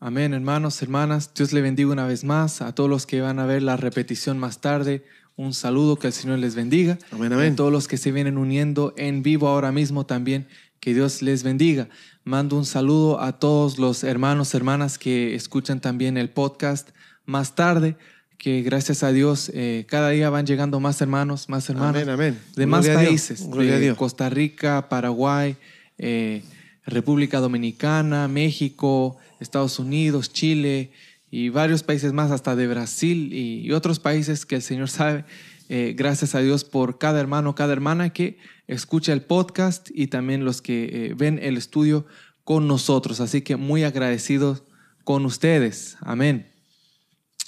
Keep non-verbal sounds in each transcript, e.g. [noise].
Amén, hermanos, hermanas. Dios le bendiga una vez más. A todos los que van a ver la repetición más tarde, un saludo, que el Señor les bendiga. Amén, amén. A todos los que se vienen uniendo en vivo ahora mismo también, que Dios les bendiga. Mando un saludo a todos los hermanos, hermanas que escuchan también el podcast más tarde, que gracias a Dios eh, cada día van llegando más hermanos, más hermanas Amén, amén. de Gloria más países, gloria a de Dios. Costa Rica, Paraguay, eh, República Dominicana, México, Estados Unidos, Chile y varios países más, hasta de Brasil y, y otros países que el Señor sabe. Eh, gracias a Dios por cada hermano, cada hermana que escucha el podcast y también los que eh, ven el estudio con nosotros. Así que muy agradecidos con ustedes. Amén.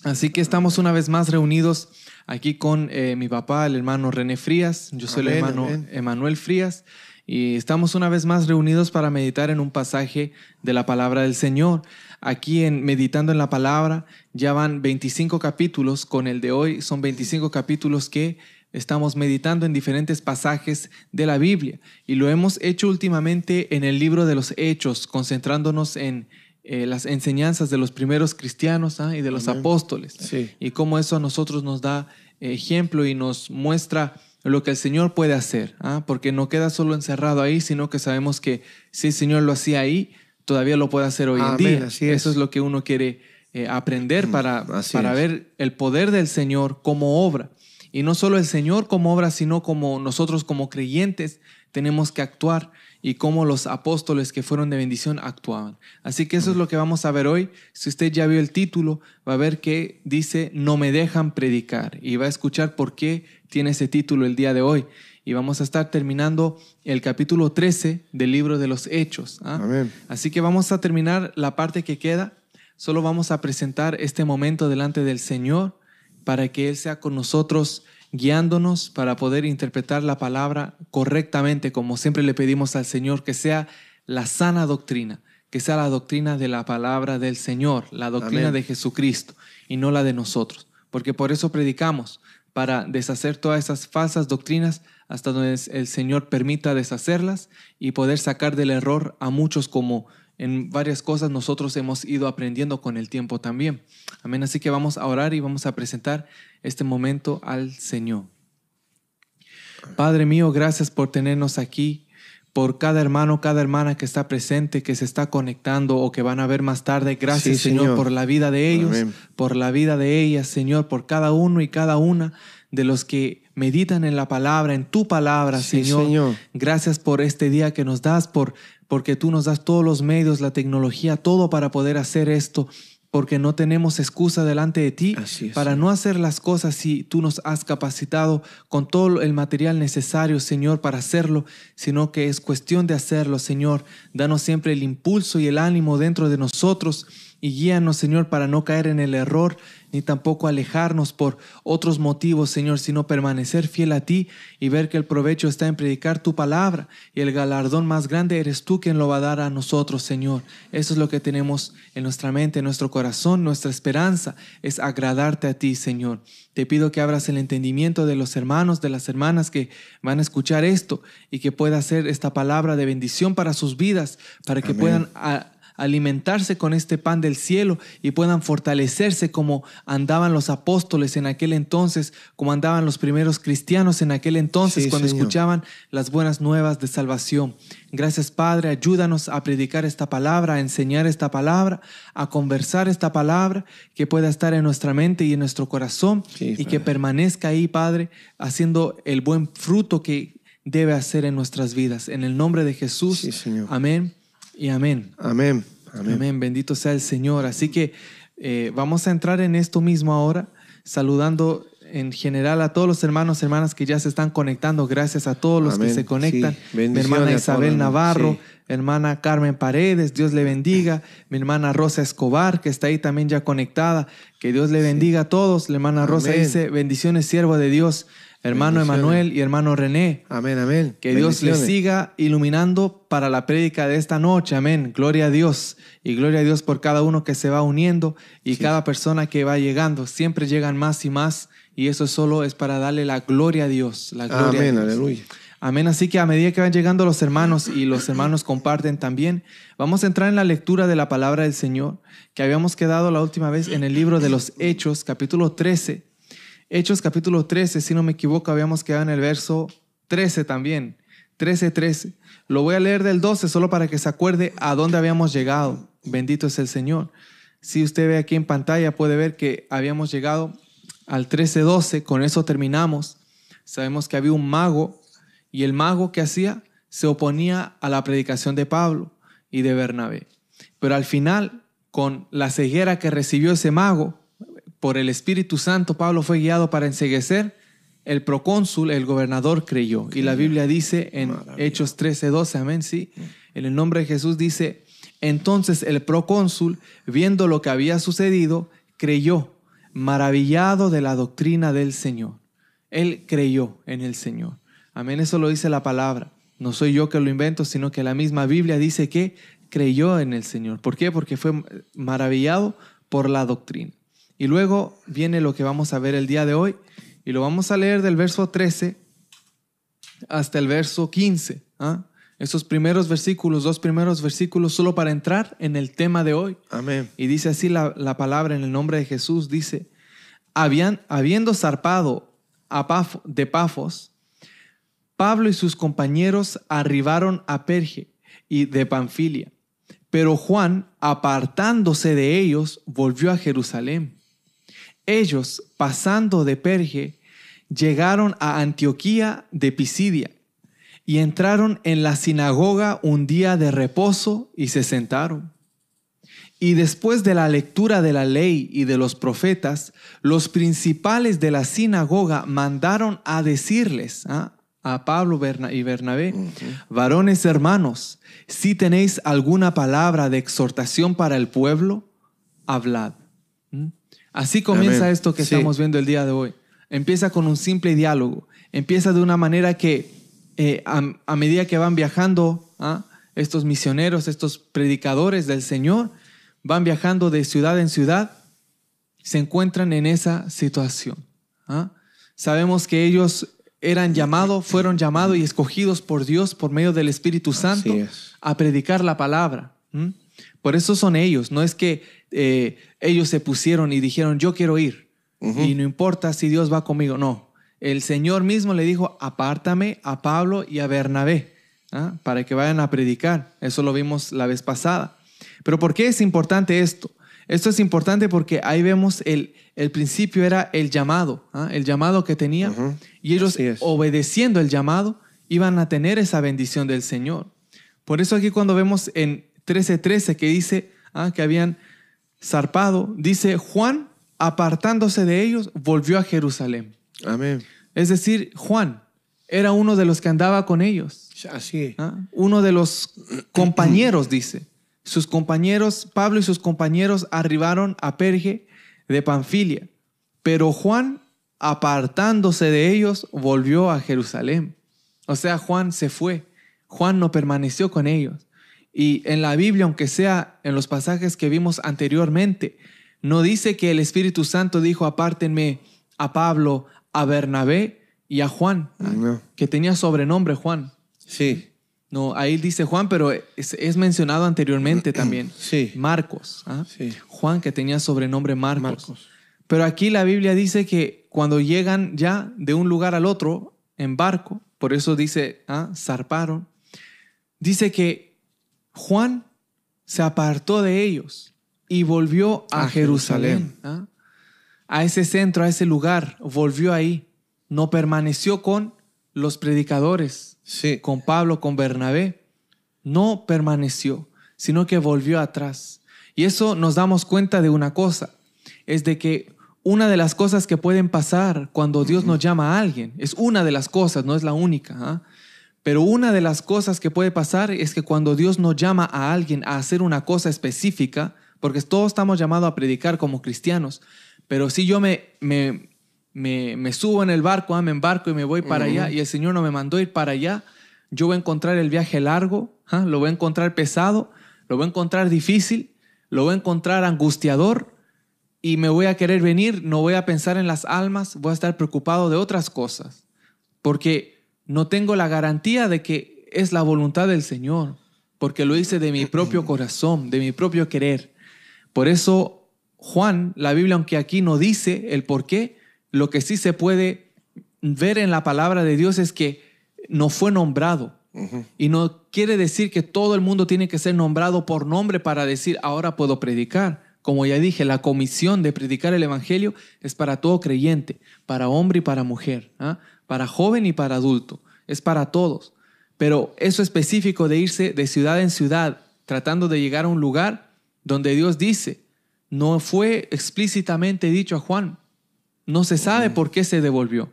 Así que estamos una vez más reunidos aquí con eh, mi papá, el hermano René Frías. Yo soy el hermano. Emanuel Frías. Y estamos una vez más reunidos para meditar en un pasaje de la palabra del Señor. Aquí en Meditando en la Palabra ya van 25 capítulos, con el de hoy son 25 capítulos que estamos meditando en diferentes pasajes de la Biblia. Y lo hemos hecho últimamente en el libro de los Hechos, concentrándonos en eh, las enseñanzas de los primeros cristianos ¿ah? y de los Amén. apóstoles Sí. y cómo eso a nosotros nos da ejemplo y nos muestra lo que el Señor puede hacer, ¿ah? porque no queda solo encerrado ahí, sino que sabemos que si el Señor lo hacía ahí, todavía lo puede hacer hoy Amén, en día. así es. Mm, Eso es lo que uno quiere eh, aprender para, así para es. ver el poder del Señor como obra. Y no solo el Señor como obra, sino como nosotros como creyentes tenemos que actuar y como los apóstoles que fueron de bendición actuaban. Así que eso es lo que vamos a ver hoy. Si usted ya vio el título, va a ver que dice, no me dejan predicar. Y va a escuchar por qué tiene ese título el día de hoy. Y vamos a estar terminando el capítulo 13 del libro de los Hechos. ¿ah? Amén. Así que vamos a terminar la parte que queda. Solo vamos a presentar este momento delante del Señor para que Él sea con nosotros guiándonos para poder interpretar la palabra correctamente, como siempre le pedimos al Señor, que sea la sana doctrina, que sea la doctrina de la palabra del Señor, la doctrina Amén. de Jesucristo y no la de nosotros, porque por eso predicamos, para deshacer todas esas falsas doctrinas hasta donde el Señor permita deshacerlas y poder sacar del error a muchos como en varias cosas nosotros hemos ido aprendiendo con el tiempo también. Amén. Así que vamos a orar y vamos a presentar este momento al Señor. Padre mío, gracias por tenernos aquí, por cada hermano, cada hermana que está presente, que se está conectando o que van a ver más tarde. Gracias, Sí, Señor, Señor. por la vida de ellos, Amén. por la vida de ellas, Señor, por cada uno y cada una de los que meditan en la palabra, en tu palabra, Sí, Señor. Señor. Gracias por este día que nos das, por, porque tú nos das todos los medios, la tecnología, todo para poder hacer esto, porque no tenemos excusa delante de ti es, para Señor. no hacer las cosas si tú nos has capacitado con todo el material necesario, Señor, para hacerlo, sino que es cuestión de hacerlo, Señor. Danos siempre el impulso y el ánimo dentro de nosotros y guíanos, Señor, para no caer en el error ni tampoco alejarnos por otros motivos, Señor, sino permanecer fiel a ti y ver que el provecho está en predicar tu palabra y el galardón más grande eres tú quien lo va a dar a nosotros, Señor. Eso es lo que tenemos en nuestra mente, en nuestro corazón, nuestra esperanza es agradarte a ti, Señor. Te pido que abras el entendimiento de los hermanos, de las hermanas que van a escuchar esto y que pueda ser esta palabra de bendición para sus vidas, para que Amén. puedan a- alimentarse con este pan del cielo y puedan fortalecerse como andaban los apóstoles en aquel entonces, como andaban los primeros cristianos en aquel entonces Sí, cuando Señor. escuchaban las buenas nuevas de salvación. Gracias Padre, ayúdanos a predicar esta palabra, a enseñar esta palabra, a conversar esta palabra, que pueda estar en nuestra mente y en nuestro corazón Sí, y que permanezca ahí, Padre, haciendo el buen fruto que debe hacer en nuestras vidas. En el nombre de Jesús. Sí, Señor. Amén y amén. Amén. Amén. Amén. Bendito sea el Señor. Así que eh, vamos a entrar en esto mismo ahora, saludando en general a todos los hermanos, hermanas que ya se están conectando. Gracias a todos los que se conectan. Sí. Mi hermana Isabel. Navarro, Sí. hermana Carmen Paredes, Dios le bendiga. Mi hermana Rosa Escobar, que está ahí también ya conectada. Que Dios le bendiga a todos. La hermana Rosa Amén. dice, bendiciones, siervo de Dios. Hermano. Emanuel y hermano René. Amén, amén. Que Dios les siga iluminando para la prédica de esta noche. Amén. Gloria a Dios. Y gloria a Dios por cada uno que se va uniendo y cada persona que va llegando. Siempre llegan más y más. Y eso solo es para darle la gloria a Dios. La gloria a Amén, Dios. aleluya. Amén. Así que a medida que van llegando los hermanos y los [clears throat] hermanos comparten también, vamos a entrar en la lectura de la palabra del Señor, que habíamos quedado la última vez en el libro de los Hechos, capítulo 13. Hechos, capítulo 13, si no me equivoco, habíamos quedado en el verso 13 también. 13, 13. Lo voy a leer del 12 solo para que se acuerde a dónde habíamos llegado. Bendito es el Señor. Si usted ve aquí en pantalla, puede ver que habíamos llegado al 13, 12. Con eso terminamos. Sabemos que había un mago y el mago que hacía se oponía a la predicación de Pablo y de Bernabé. Pero al final, con la ceguera que recibió ese mago, por el Espíritu Santo, Pablo fue guiado para enseguecer. El procónsul, el gobernador, creyó. Y la Biblia dice en Hechos 13, 12, amén, sí. En el nombre de Jesús dice, entonces el procónsul, viendo lo que había sucedido, creyó, maravillado de la doctrina del Señor. Él creyó en el Señor. Amén, eso lo dice la palabra. No soy yo que lo invento, sino que la misma Biblia dice que creyó en el Señor. ¿Por qué? Porque fue maravillado por la doctrina. Y luego viene lo que vamos a ver el día de hoy, y lo vamos a leer del verso 13 hasta el verso 15. ¿ah? Esos primeros versículos, dos primeros versículos, solo para entrar en el tema de hoy. Amén. Y dice así la, la palabra en el nombre de Jesús, dice, Habían, habiendo zarpado a Paf- de Pafos, Pablo y sus compañeros arribaron a Perge y de Panfilia. Pero Juan, apartándose de ellos, volvió a Jerusalén. Ellos, pasando de Perge, llegaron a Antioquía de Pisidia y entraron en la sinagoga un día de reposo y se sentaron. Y después de la lectura de la ley y de los profetas, los principales de la sinagoga mandaron a decirles ¿ah? a Pablo y Bernabé, varones hermanos, si tenéis alguna palabra de exhortación para el pueblo, hablad. ¿Mm? Así comienza Amén. esto que Sí. estamos viendo el día de hoy. Empieza con un simple diálogo. Empieza de una manera que eh, a, a medida que van viajando ¿ah? estos misioneros, estos predicadores del Señor, van viajando de ciudad en ciudad, se encuentran en esa situación. ¿ah? Sabemos que ellos eran llamados, fueron llamados y escogidos por Dios por medio del Espíritu Santo es. a predicar la palabra. Por eso son ellos, no es que eh, ellos se pusieron y dijeron, yo quiero ir y no importa si Dios va conmigo, no. El Señor mismo le dijo, apártame a Pablo y a Bernabé ¿ah? para que vayan a predicar. Eso lo vimos la vez pasada. Pero ¿por qué es importante esto? Esto es importante porque ahí vemos el, el principio era el llamado, ¿ah? el llamado que tenía. Y ellos obedeciendo el llamado iban a tener esa bendición del Señor. Por eso aquí cuando vemos en 13:13 que dice ah, que habían zarpado, dice Juan, apartándose de ellos, volvió a Jerusalén. Amén. Es decir, Juan era uno de los que andaba con ellos. Así. ¿ah? Uno de los compañeros, dice. Sus compañeros, Pablo y sus compañeros arribaron a Perge de Panfilia, pero Juan, apartándose de ellos, volvió a Jerusalén. O sea, Juan se fue. Juan no permaneció con ellos. Y en la Biblia, aunque sea en los pasajes que vimos anteriormente, no dice que el Espíritu Santo dijo, apártenme a Pablo, a Bernabé y a Juan. No. que tenía sobrenombre Juan. Sí. No, ahí dice Juan, pero es, es mencionado anteriormente también. [clears throat] Sí. Marcos. ¿ah? Sí. Juan, que tenía sobrenombre Marcos. Marcos. Pero aquí la Biblia dice que cuando llegan ya de un lugar al otro en barco, por eso dice, ¿ah? zarparon, dice que Juan se apartó de ellos y volvió a, A Jerusalén. ¿ah? A ese centro, a ese lugar, volvió ahí. No permaneció con los predicadores, Sí. con Pablo, con Bernabé, no permaneció, sino que volvió atrás. Y eso nos damos cuenta de una cosa, es de que una de las cosas que pueden pasar cuando Dios nos llama a alguien, es una de las cosas, no es la única, ¿ah? Pero una de las cosas que puede pasar es que cuando Dios nos llama a alguien a hacer una cosa específica, porque todos estamos llamados a predicar como cristianos, pero si yo me, me, me, me subo en el barco, ah, me embarco y me voy para allá y el Señor no me mandó ir para allá, yo voy a encontrar el viaje largo, ah, lo voy a encontrar pesado, lo voy a encontrar difícil, lo voy a encontrar angustiador y me voy a querer venir, no voy a pensar en las almas, voy a estar preocupado de otras cosas, porque no tengo la garantía de que es la voluntad del Señor, porque lo hice de mi propio corazón, de mi propio querer. Por eso Juan, la Biblia, aunque aquí no dice el por qué, lo que sí se puede ver en la palabra de Dios es que no fue nombrado. Y no quiere decir que todo el mundo tiene que ser nombrado por nombre para decir, ahora puedo predicar. Como ya dije, la comisión de predicar el Evangelio es para todo creyente, para hombre y para mujer, ¿ah? Para joven y para adulto, es para todos. Pero eso específico de irse de ciudad en ciudad, tratando de llegar a un lugar donde Dios dice, no fue explícitamente dicho a Juan, no se sabe por qué se devolvió.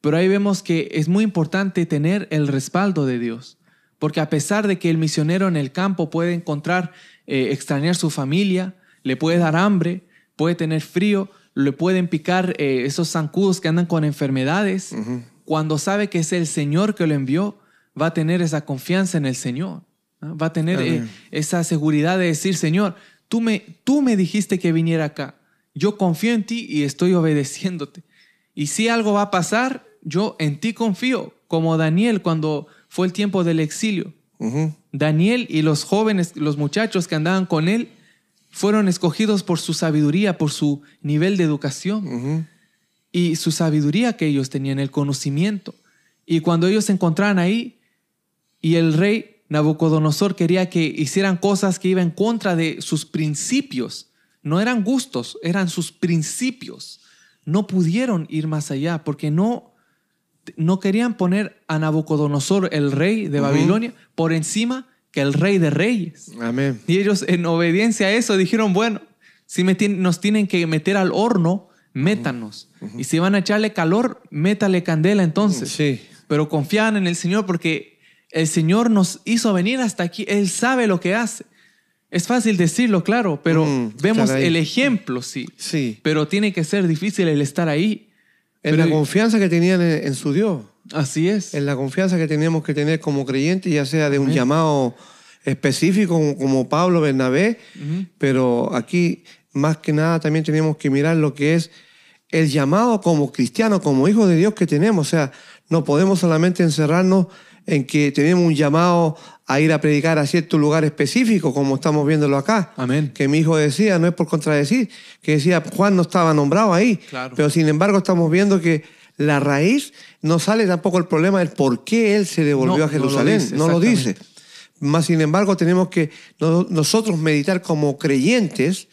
Pero ahí vemos que es muy importante tener el respaldo de Dios. Porque a pesar de que el misionero en el campo puede encontrar, eh, extrañar su familia, le puede dar hambre, puede tener frío, le pueden picar eh, esos zancudos que andan con enfermedades, cuando sabe que es el Señor que lo envió, va a tener esa confianza en el Señor. Va a tener eh, esa seguridad de decir, Señor, tú me, tú me dijiste que viniera acá. Yo confío en ti y estoy obedeciéndote. Y si algo va a pasar, yo en ti confío, como Daniel cuando fue el tiempo del exilio. Daniel y los jóvenes, los muchachos que andaban con él, fueron escogidos por su sabiduría, por su nivel de educación y su sabiduría que ellos tenían, el conocimiento. Y cuando ellos se encontraban ahí y el rey Nabucodonosor quería que hicieran cosas que iban en contra de sus principios, no eran gustos, eran sus principios. No pudieron ir más allá porque no no querían poner a Nabucodonosor, el rey de Babilonia, por encima que el rey de reyes. Amén. Y ellos en obediencia a eso dijeron, bueno, si nos tienen que meter al horno, métanos. Y si van a echarle calor, métale candela entonces. Sí. Pero confían en el Señor porque el Señor nos hizo venir hasta aquí. Él sabe lo que hace. Es fácil decirlo, claro, pero vemos el ejemplo, sí. Sí. Pero tiene que ser difícil el estar ahí. En la confianza que tenían en, su Dios. Así es. En la confianza que teníamos que tener como creyentes, ya sea de un llamado específico como, Pablo Bernabé, pero aquí más que nada también tenemos que mirar lo que es el llamado como cristiano, como hijo de Dios que tenemos. O sea, no podemos solamente encerrarnos en que tenemos un llamado a ir a predicar a cierto lugar específico, como estamos viéndolo acá. Amén. Que mi hijo decía, no es por contradecir, que decía, Juan no estaba nombrado ahí. Claro. Pero sin embargo estamos viendo que la raíz no sale tampoco el problema del por qué él se devolvió a Jerusalén. No lo dice. Más sin embargo tenemos que nosotros meditar como creyentes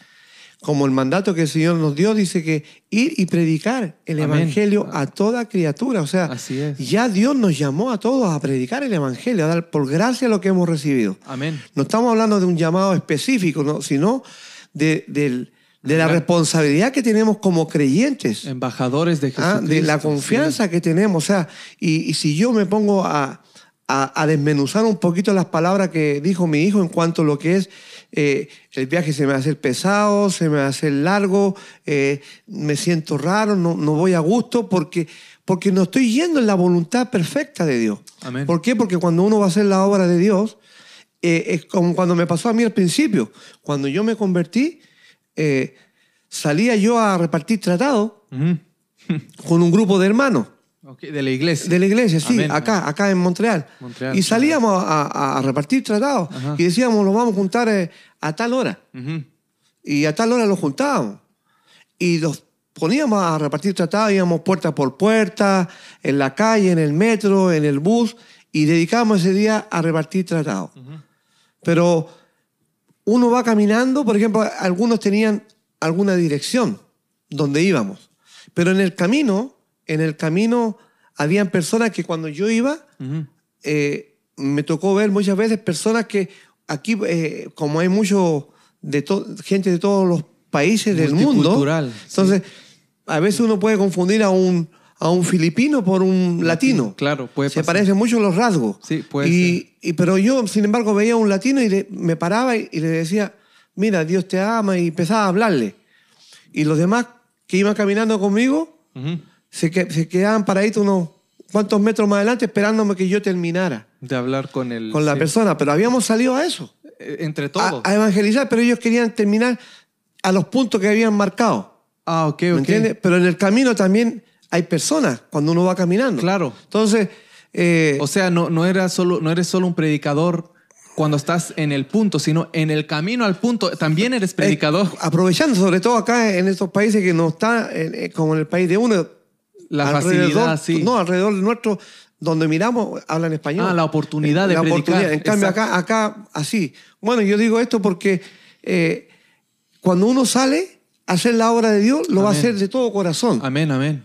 como el mandato que el Señor nos dio, dice que ir y predicar el Evangelio a toda criatura. O sea, ya Dios nos llamó a todos a predicar el Evangelio, a dar por gracia lo que hemos recibido. Amén. No estamos hablando de un llamado específico, sino de, la responsabilidad que tenemos como creyentes. Embajadores de ah, Jesús. de la confianza que tenemos. O sea, y, si yo me pongo a, a, desmenuzar un poquito las palabras que dijo mi hijo en cuanto a lo que es eh, el viaje se me va a hacer pesado, se me va a hacer largo, eh, me siento raro, no, no, voy a gusto porque, porque no estoy yendo en la voluntad perfecta de Dios. ¿Por qué? Porque cuando uno va a hacer la obra de Dios, eh, es como cuando me pasó a mí al principio. Cuando yo me convertí, salía yo a repartir tratados con un grupo de hermanos. De la iglesia. De la iglesia, sí, acá, acá en Montreal. y salíamos a, repartir tratados y decíamos, lo vamos a juntar eh, a tal hora. Y a tal hora los juntábamos. Y los poníamos a repartir tratados, íbamos puerta por puerta, en la calle, en el metro, en el bus, y dedicábamos ese día a repartir tratados. Pero uno va caminando, por ejemplo, algunos tenían alguna dirección donde íbamos. Pero en el camino en el camino habían personas que cuando yo iba, eh, me tocó ver muchas veces personas que aquí, eh, como hay mucho de gente de todos los países del mundo, entonces a veces uno puede confundir a un, a un filipino por un latino. Claro, puede Se parecen mucho los rasgos. Sí, puede y, Y, pero yo, sin embargo, veía a un latino y me paraba y, le decía, mira, Dios te ama, y empezaba a hablarle. Y los demás que iban caminando conmigo, se, se quedaban paraditos unos cuantos metros más adelante esperándome que yo terminara. De hablar con el... Con la persona, pero habíamos salido a eso. Eh, entre todos. A, evangelizar, pero ellos querían terminar a los puntos que habían marcado. Ah, ok, ¿Me entiendes? Pero en el camino también hay personas cuando uno va caminando. Claro. Entonces, Eh, O sea, no, no, era solo, no eres solo un predicador cuando estás en el punto, sino en el camino al punto también eres predicador. eh, aprovechando, sobre todo acá en estos países que no está eh, eh, como en el país de uno. La alrededor- facilidad, sí. No, alrededor nuestro, donde miramos, hablan español. Ah, la oportunidad de la predicar. oportunidad. En cambio, Exacto. acá, acá, así. Bueno, yo digo esto porque eh, cuando uno sale a hacer la obra de Dios, lo va a hacer de todo corazón. Amén, amén.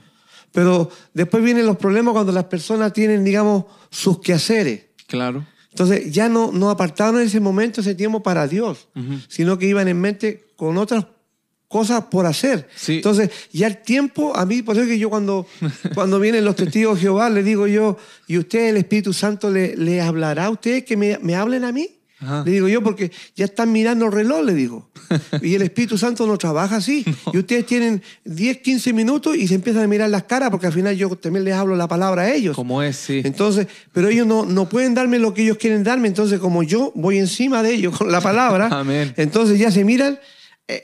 Pero después vienen los problemas cuando las personas tienen, digamos, sus quehaceres. Claro. Entonces ya no, no apartaron en ese momento, ese tiempo para Dios, sino que iban en mente con otras cosas por hacer. Sí. Entonces ya el tiempo, a mí, por eso es que yo cuando, [laughs] cuando vienen los testigos de Jehová, les digo yo, ¿y usted, el Espíritu Santo, le, le hablará a ustedes que me, me hablen a mí? Ajá. Le digo yo, porque ya están mirando el reloj, le digo. [laughs] Y el Espíritu Santo no trabaja así. Y ustedes tienen 10, 15 minutos y se empiezan a mirar las caras, porque al final yo también les hablo la palabra a ellos. Como es, sí. Entonces, pero ellos no, no pueden darme lo que ellos quieren darme, entonces como yo voy encima de ellos con la palabra, [laughs] Amén. entonces ya se miran,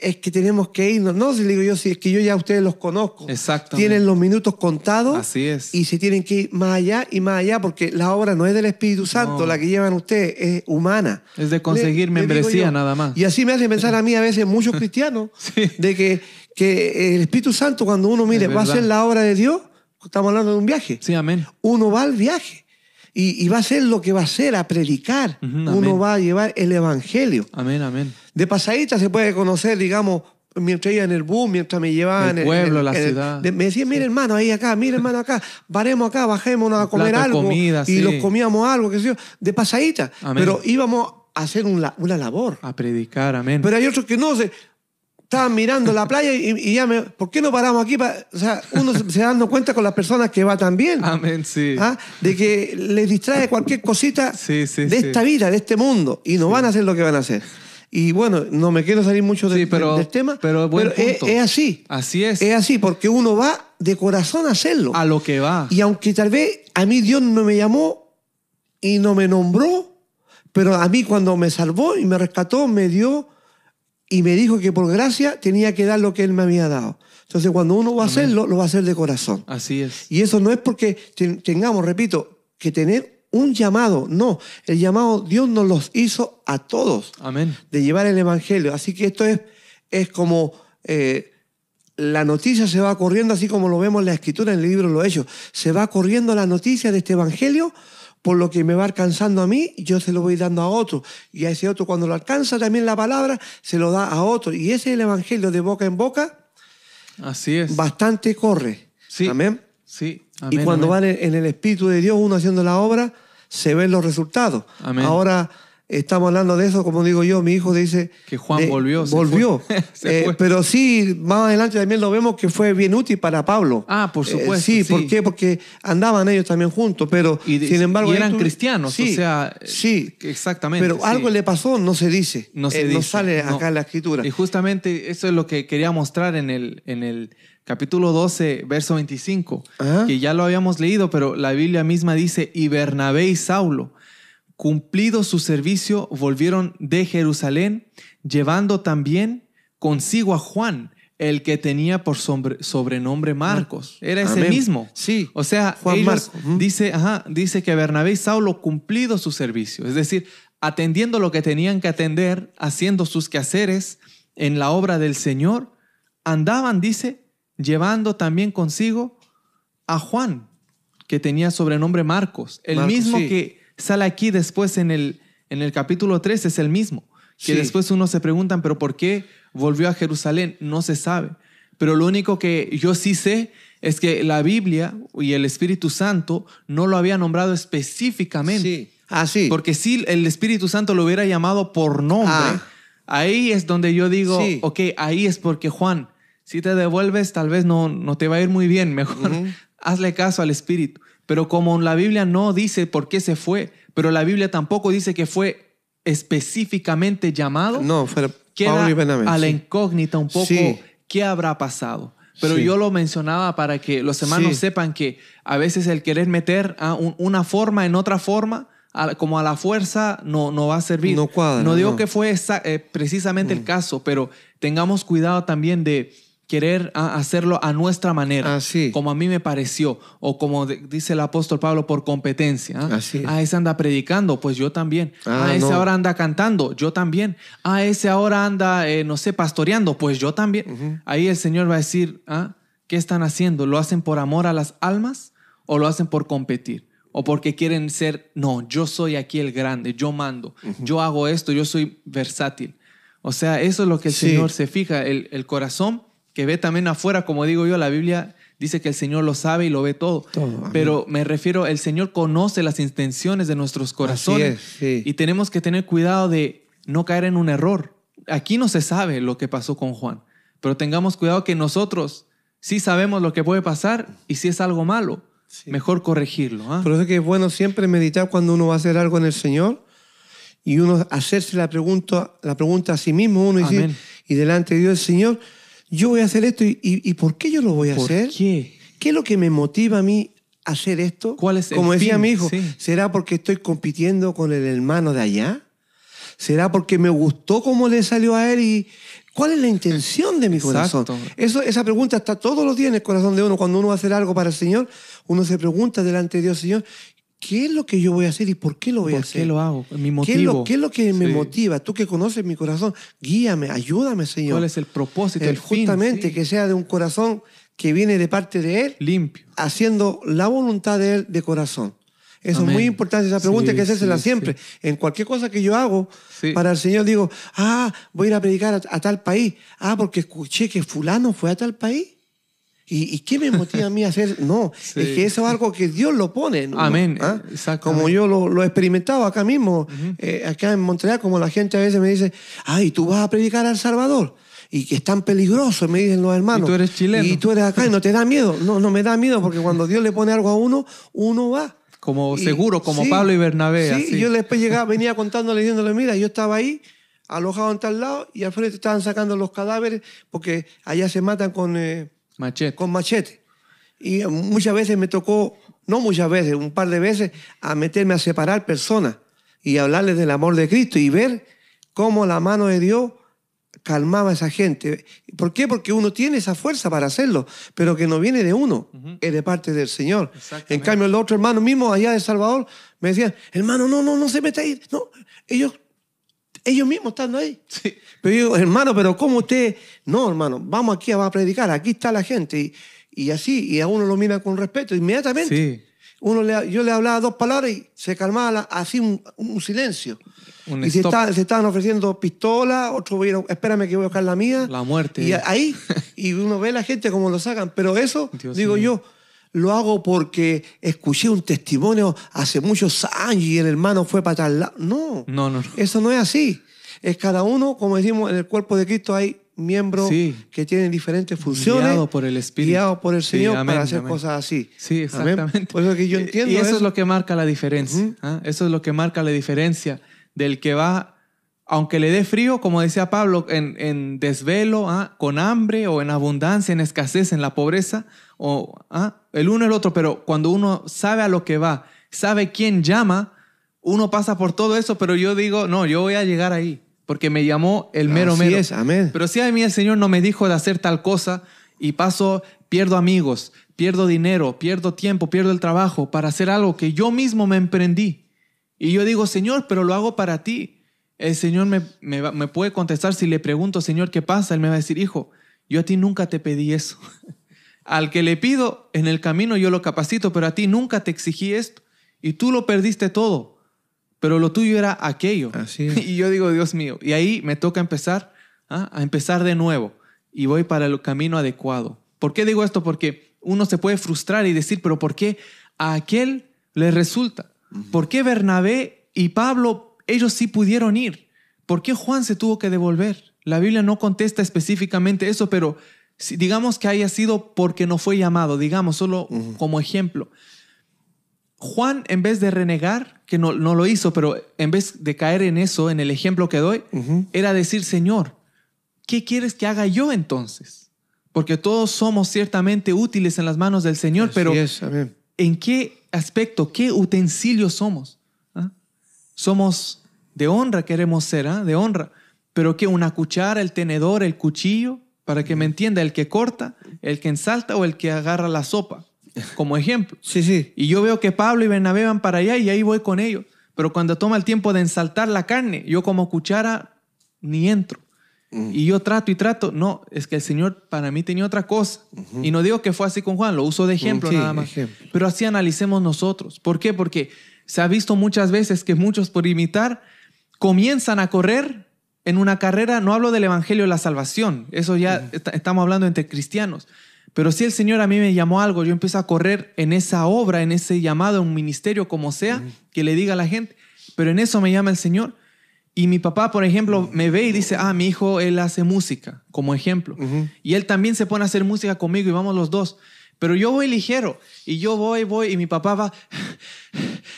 es que tenemos que irnos. No, si le digo yo, si es que yo ya a ustedes los conozco. Exactamente. Tienen los minutos contados. Así es. Y se tienen que ir más allá y más allá, porque la obra no es del Espíritu Santo, No. la que llevan ustedes es humana. Es de conseguir Le- membresía nada más. Y así me hace pensar a mí a veces muchos [laughs] cristianos Sí. de que, que el Espíritu Santo cuando uno mire va a hacer la obra de Dios, estamos hablando de un viaje Sí, amén. uno va al viaje y, y va a hacer lo que va a hacer, a predicar. Uno amén. va a llevar el evangelio. Amén, amén. De pasadita se puede conocer, digamos, mientras iba en el bus, mientras me llevaban. El pueblo, en- la en el- ciudad. de- me decían, mire hermano, ahí acá, mire hermano acá, varemos acá, bajémonos a comer plato algo. comida, y sí. los comíamos algo, qué sé yo, de pasadita. Amén. Pero íbamos a hacer un la- una labor. A predicar, amén. Pero hay otros que no se estaban mirando la playa y, y ya me, ¿por qué no paramos aquí? pa-?" O sea, uno se, se dando cuenta con las personas que va también. Amén, sí. ¿ah? De que les distrae cualquier cosita Sí, sí, de esta vida, de este mundo, y no van a hacer lo que van a hacer. Y bueno, no me quiero salir mucho de- Sí, pero- de- del tema, pero es, es así. Así es. Es así, porque uno va de corazón a hacerlo. A lo que va. Y aunque tal vez a mí Dios no me llamó y no me nombró, pero a mí cuando me salvó y me rescató, me dio y me dijo que por gracia tenía que dar lo que Él me había dado. Entonces cuando uno va a hacerlo, lo va a hacer de corazón. Así es. Y eso no es porque ten- tengamos, repito, que tener un llamado. No, el llamado Dios nos los hizo a todos Amén. de llevar el Evangelio. Así que esto es, es como eh, la noticia se va corriendo, así como lo vemos en la escritura, en el libro de los Hechos. Se va corriendo la noticia de este Evangelio por lo que me va alcanzando a mí, yo se lo voy dando a otro. Y a ese otro, cuando lo alcanza también la palabra, se lo da a otro. Y ese es el Evangelio de boca en boca, Así es. bastante corre. Sí. Amén. Sí. y cuando amén. van en el Espíritu de Dios, uno haciendo la obra, se ven los resultados. Amén. Ahora estamos hablando de eso, como digo yo, mi hijo dice... Que Juan de- volvió, Volvió. [laughs] Eh, pero sí, más adelante también lo vemos que fue bien útil para Pablo. Ah, por Eh, supuesto, sí, sí. ¿por qué? Porque andaban ellos también juntos, pero Y, de- sin embargo... y eran cristianos, Sí, o sea, eh, sí. exactamente. Pero sí. algo le pasó, no se dice. no se Eh, dice, sale no. acá en la escritura. Y justamente eso es lo que quería mostrar en el, en el capítulo 12, verso 25, Ajá. que ya lo habíamos leído, pero la Biblia misma dice, y Bernabé y Saulo, cumplido su servicio, volvieron de Jerusalén, llevando también consigo a Juan, el que tenía por sobre- sobrenombre Marcos. Era ese Amén. mismo. Sí, O sea, Juan ellos- Marcos. Dice, ajá, dice que Bernabé y Saulo cumplido su servicio, es decir, atendiendo lo que tenían que atender, haciendo sus quehaceres en la obra del Señor, andaban, dice, llevando también consigo a Juan, que tenía sobrenombre Marcos, el Marcos, mismo sí. que sale aquí después en el, en el capítulo 3, es el mismo, que Sí. después uno se preguntan, pero ¿por qué volvió a Jerusalén? No se sabe. Pero lo único que yo sí sé es que la Biblia y el Espíritu Santo no lo había nombrado específicamente. Sí. Ah, sí. Porque si el Espíritu Santo lo hubiera llamado por nombre, Ah. ahí es donde yo digo, Sí. ok, ahí es porque Juan, si te devuelves, tal vez no, no te va a ir muy bien, mejor [laughs] hazle caso al Espíritu. Pero como la Biblia no dice por qué se fue, pero la Biblia tampoco dice que fue específicamente llamado, No, fue queda Bernabé. a la incógnita un poco Sí. qué habrá pasado. Pero Sí. yo lo mencionaba para que los hermanos Sí. sepan que a veces el querer meter a un- una forma en otra forma, a- como a la fuerza, no, no va a servir. No cuadra, No digo no. que fue esa- eh, precisamente el caso, pero tengamos cuidado también de querer ah, hacerlo a nuestra manera, Así. como a mí me pareció, o como dice el apóstol Pablo, por competencia. ¿ah? Así ese anda predicando, pues yo también. Ah, ese no. ahora anda cantando, yo también. Ah, ese ahora anda, eh, no sé, pastoreando, pues yo también. Ahí el Señor va a decir, ah, ¿qué están haciendo? ¿Lo hacen por amor a las almas o lo hacen por competir? O porque quieren ser, no, yo soy aquí el grande, yo mando, yo hago esto, yo soy versátil. O sea, eso es lo que el Sí. Señor se fija, el, el corazón que ve también afuera, como digo yo, la Biblia dice que el Señor lo sabe y lo ve todo. Pero me refiero, el Señor conoce las intenciones de nuestros corazones es, sí. y tenemos que tener cuidado de no caer en un error. Aquí no se sabe lo que pasó con Juan, pero tengamos cuidado que nosotros sí sabemos lo que puede pasar y si es algo malo, mejor corregirlo. ¿ah? Por eso es que es bueno siempre meditar cuando uno va a hacer algo en el Señor y uno hacerse la pregunta, la pregunta a sí mismo, uno y decir, y delante de Dios, Señor, yo voy a hacer esto y, y- y ¿por qué yo lo voy a ¿Por hacer? qué? ¿Qué es lo que me motiva a mí a hacer esto? ¿Cuál es el Como decía fin? mi hijo, Sí. ¿será porque estoy compitiendo con el hermano de allá? ¿Será porque me gustó cómo le salió a él y cuál es la intención de mi corazón? Eso, esa pregunta está todos los días en el corazón de uno. Cuando uno va a hacer algo para el Señor, uno se pregunta delante de Dios, Señor, ¿qué es lo que yo voy a hacer y por qué lo voy a ¿Por hacer? qué lo hago? Mi ¿Qué es, lo, motivo. qué es lo que me Sí. motiva? Tú que conoces mi corazón, guíame, ayúdame, Señor. ¿Cuál es el propósito, Eh, el fin? justamente Sí. que sea de un corazón que viene de parte de Él, Limpio. haciendo la voluntad de Él de corazón. Eso Amén. es muy importante, esa pregunta Sí, que hacérsela sí, siempre. En cualquier cosa que yo hago, Sí. para el Señor digo, ah, voy a ir a predicar a, a tal país. Ah, porque escuché que fulano fue a tal país. ¿Y, y qué me motiva a mí a hacer? No, Sí. [laughs] es que eso es algo que Dios lo pone. ¿no? Amén, ¿Ah? Como yo lo, lo he experimentado acá mismo, eh, acá en Montreal, como la gente a veces me dice, ay, tú vas a predicar a El Salvador. Y que es tan peligroso, me dicen los hermanos. Y tú eres chileno. Y tú eres acá y no te da miedo. No, no me da miedo porque cuando Dios le pone algo a uno, uno va. Como Y- seguro, como sí, Pablo y Bernabé. Sí, así. yo después llegaba, venía contándole, diciéndole, mira, yo estaba ahí, alojado en tal lado, y al frente estaban sacando los cadáveres, porque allá se matan con, eh, Machete. con machete. Y muchas veces me tocó, no muchas veces, un par de veces, a meterme a separar personas y hablarles del amor de Cristo y ver cómo la mano de Dios calmaba a esa gente. ¿Por qué? Porque uno tiene esa fuerza para hacerlo, pero que no viene de uno, es de parte del Señor. En cambio, los otros hermanos mismos allá de El Salvador me decían, hermano, no, no, no se meta ahí. No, ellos, ellos mismos están ahí. Sí. Pero yo digo, hermano, pero ¿cómo usted? No, hermano, vamos aquí a predicar, aquí está la gente. Y, y así, y a uno lo mira con respeto inmediatamente. Sí. Uno le, yo le hablaba dos palabras y se calmaba la- así un, un silencio. Un y se, está- se estaban ofreciendo pistolas, otros vieron, espérame que voy a buscar la mía. La muerte. Y ahí, y uno ve a la gente como lo sacan. Pero eso, Dios digo mío. yo, lo hago porque escuché un testimonio hace muchos años y el hermano fue para tal lado. No, No, no, no. eso no es así. Es cada uno, como decimos, en el cuerpo de Cristo hay miembros Sí. que tienen diferentes funciones. Guiado por el Espíritu. Guiados por el Sí, Señor amén, para hacer amén. cosas así. Sí, Amén. exactamente. Por eso que yo [laughs] entiendo Y eso, eso. es lo que marca la diferencia. ¿ah? Eso es lo que marca la diferencia del que va, aunque le dé frío, como decía Pablo, en, en desvelo, ¿ah? con hambre o en abundancia, en escasez, en la pobreza, o ¿ah? El uno el otro, pero cuando uno sabe a lo que va, sabe quién llama, uno pasa por todo eso, pero yo digo, no, yo voy a llegar ahí, porque me llamó el mero Así mero. es, amén. Pero si a mí el Señor no me dijo de hacer tal cosa y paso, pierdo amigos, pierdo dinero, pierdo tiempo, pierdo el trabajo para hacer algo que yo mismo me emprendí. Y yo digo, Señor, pero lo hago para ti. El Señor me, me puede contestar si le pregunto, Señor, ¿qué pasa? Él me va a decir, hijo, yo a ti nunca te pedí eso. [laughs] Al que le pido en el camino yo lo capacito, pero a ti nunca te exigí esto. Y tú lo perdiste todo. Pero lo tuyo era aquello. Así es. [laughs] Y yo digo, Dios mío. Y ahí me toca empezar ¿ah? a empezar de nuevo. Y voy para el camino adecuado. ¿Por qué digo esto? Porque uno se puede frustrar y decir, pero ¿por qué a aquel le resulta? ¿Por qué Bernabé y Pablo, ellos sí pudieron ir? ¿Por qué Juan se tuvo que devolver? La Biblia no contesta específicamente eso, pero si- digamos que haya sido porque no fue llamado, digamos, solo como ejemplo. Juan, en vez de renegar, que no, no lo hizo, pero en vez de caer en eso, en el ejemplo que doy, era decir, Señor, ¿qué quieres que haga yo entonces? Porque todos somos ciertamente útiles en las manos del Señor, Así pero es. ¿en qué aspecto, qué utensilios somos? ¿Ah? Somos de honra, queremos ser, ¿ah? de honra, pero que una cuchara, el tenedor, el cuchillo, para que me entienda, el que corta, el que ensalta o el que agarra la sopa, como ejemplo. [laughs] Sí, sí. Y yo veo que Pablo y Bernabé van para allá y ahí voy con ellos. Pero cuando toma el tiempo de ensaltar la carne, yo como cuchara ni entro. Mm. Y yo trato y trato. No, es que el Señor para mí tenía otra cosa. Y no digo que fue así con Juan, lo uso de ejemplo nada más. Pero así analicemos nosotros. ¿Por qué? Porque se ha visto muchas veces que muchos por imitar comienzan a correr en una carrera, no hablo del Evangelio de la salvación, eso ya estamos hablando entre cristianos, pero si el Señor a mí me llamó algo, yo empiezo a correr en esa obra, en ese llamado, un ministerio, como sea, que le diga a la gente, pero en eso me llama el Señor. Y mi papá, por ejemplo, me ve y dice, ah, mi hijo, él hace música, como ejemplo. Y él también se pone a hacer música conmigo y vamos los dos. Pero yo voy ligero y yo voy, voy y mi papá va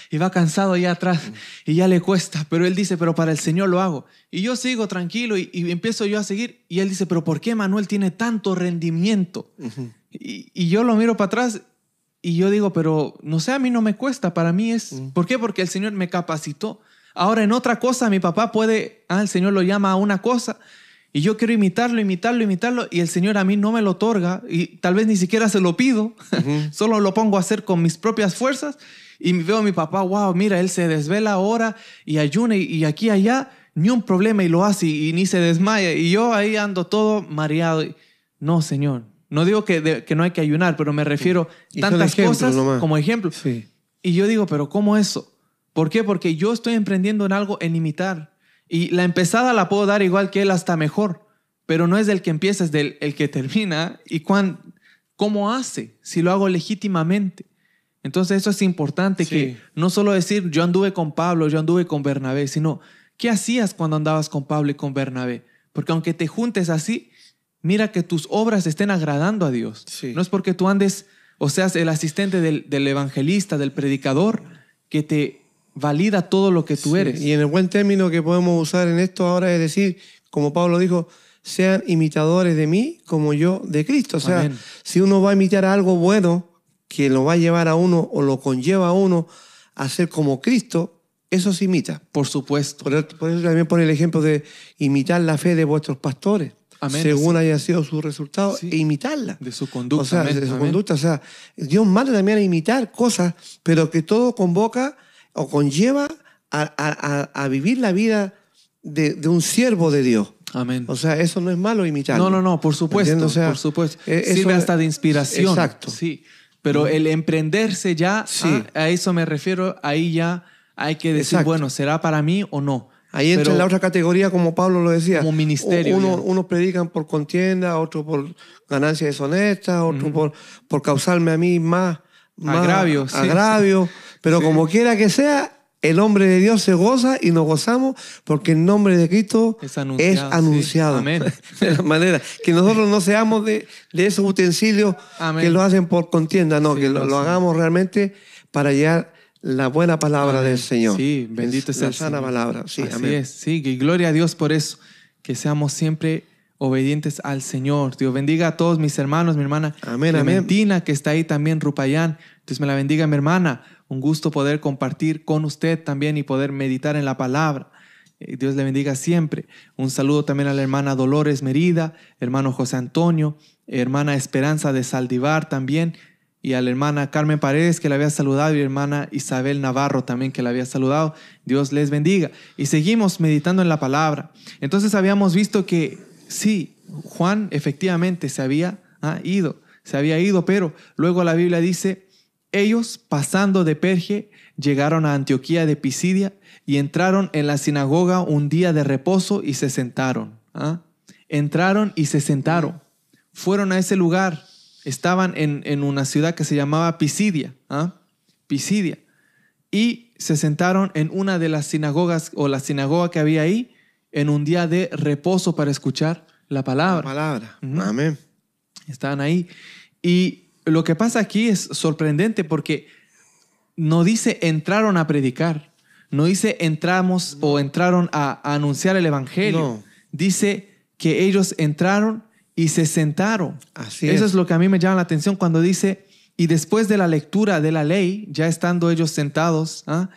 y va cansado allá atrás y ya le cuesta, pero él dice, pero para el Señor lo hago. Y yo sigo tranquilo y, empiezo yo a seguir y él dice, pero ¿por qué Manuel tiene tanto rendimiento? y, yo lo miro para atrás y yo digo, pero no sé, a mí no me cuesta, para mí es, ¿por qué? Porque el Señor me capacitó. Ahora en otra cosa mi papá puede, ah, el Señor lo llama a una cosa y yo quiero imitarlo, imitarlo, imitarlo, y el Señor a mí no me lo otorga, y tal vez ni siquiera se lo pido, [laughs] solo lo pongo a hacer con mis propias fuerzas, y veo a mi papá, wow, mira, él se desvela ahora y ayuna, y, aquí allá, ni un problema, y lo hace, y, ni se desmaya, y yo ahí ando todo mareado. No, Señor, no digo que, que no hay que ayunar, pero me refiero a tantas cosas como ejemplo. Y yo digo, pero ¿cómo eso? ¿Por qué? Porque yo estoy emprendiendo en algo en imitar. Y la empezada la puedo dar igual que él, hasta mejor. Pero no es del que empieza, es del el que termina. ¿Y cuán, cómo hace? Si lo hago legítimamente. Entonces eso es importante, que no solo decir yo anduve con Pablo, yo anduve con Bernabé, sino ¿qué hacías cuando andabas con Pablo y con Bernabé? Porque aunque te juntes así, mira que tus obras estén agradando a Dios. No es porque tú andes o seas el asistente del, del evangelista, del predicador, que te valida todo lo que tú eres. Y en el buen término que podemos usar en esto ahora es decir, como Pablo dijo, sean imitadores de mí como yo de Cristo. O sea, si uno va a imitar algo bueno que lo va a llevar a uno o lo conlleva a uno a ser como Cristo, eso se imita. Por supuesto. Por, eso también pone el ejemplo de imitar la fe de vuestros pastores. según haya sido su resultado, e imitarla. De su conducta. O sea, de su conducta. O sea, Dios manda también a imitar cosas, pero que todo convoca o conlleva a, vivir la vida de, un siervo de Dios. Amén. O sea, eso no es malo imitar. No, no, no, por supuesto. por supuesto. E, Sirve hasta de inspiración. Exacto. Sí. Pero el emprenderse ya, ah, a eso me refiero, ahí ya hay que decir, bueno, ¿será para mí o no? Ahí entra en la otra categoría, como Pablo lo decía. Como ministerio. Uno, unos predican por contienda, otros por ganancia deshonesta, otros por, por causarme a mí más, más agravio. agravio. Pero como quiera que sea, el nombre de Dios se goza y nos gozamos porque el nombre de Cristo es anunciado. Amén. [laughs] De la manera que nosotros no seamos de, esos utensilios que lo hacen por contienda, no, que lo, hagamos realmente para llegar la buena palabra del Señor. Sí, bendito sea la sana palabra. Sí, Así es, sí, y gloria a Dios por eso, que seamos siempre obedientes al Señor. Dios bendiga a todos mis hermanos, mi hermana amén, Clementina, que está ahí también, Rupayán. Dios me la bendiga, mi hermana. Un gusto poder compartir con usted también y poder meditar en la palabra. Eh, Dios le bendiga siempre. Un saludo también a la hermana Dolores Merida, hermano José Antonio, hermana Esperanza de Saldivar también, y a la hermana Carmen Paredes que la había saludado y hermana Isabel Navarro también que la había saludado. Dios les bendiga. Y seguimos meditando en la palabra. Entonces habíamos visto que sí, Juan efectivamente se había ah, ido, se había ido, pero luego la Biblia dice ellos, pasando de Perge, llegaron a Antioquía de Pisidia y entraron en la sinagoga un día de reposo y se sentaron. ¿ah? Entraron y se sentaron. Fueron a ese lugar. Estaban en, una ciudad que se llamaba Pisidia. ¿ah? Pisidia. Y se sentaron en una de las sinagogas o la sinagoga que había ahí en un día de reposo para escuchar la palabra. La palabra. Amén. Estaban ahí. Y lo que pasa aquí es sorprendente porque no dice entraron a predicar, no dice entramos o entraron a, anunciar el Evangelio. Dice que ellos entraron y se sentaron. Así Eso es. lo que a mí me llama la atención cuando dice, y después de la lectura de la ley, ya estando ellos sentados, ¿ah?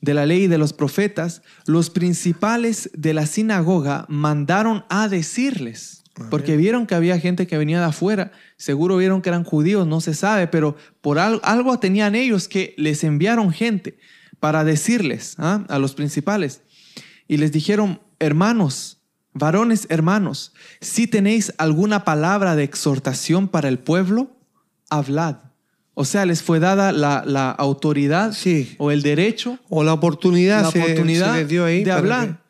de la ley y de los profetas, los principales de la sinagoga mandaron a decirles, porque vieron que había gente que venía de afuera, seguro vieron que eran judíos, no se sabe, pero por algo, tenían ellos que les enviaron gente para decirles ¿ah? a los principales y les dijeron, hermanos, varones hermanos, si tenéis alguna palabra de exhortación para el pueblo, hablad. O sea, les fue dada la, autoridad o el derecho o la oportunidad, oportunidad de hablar.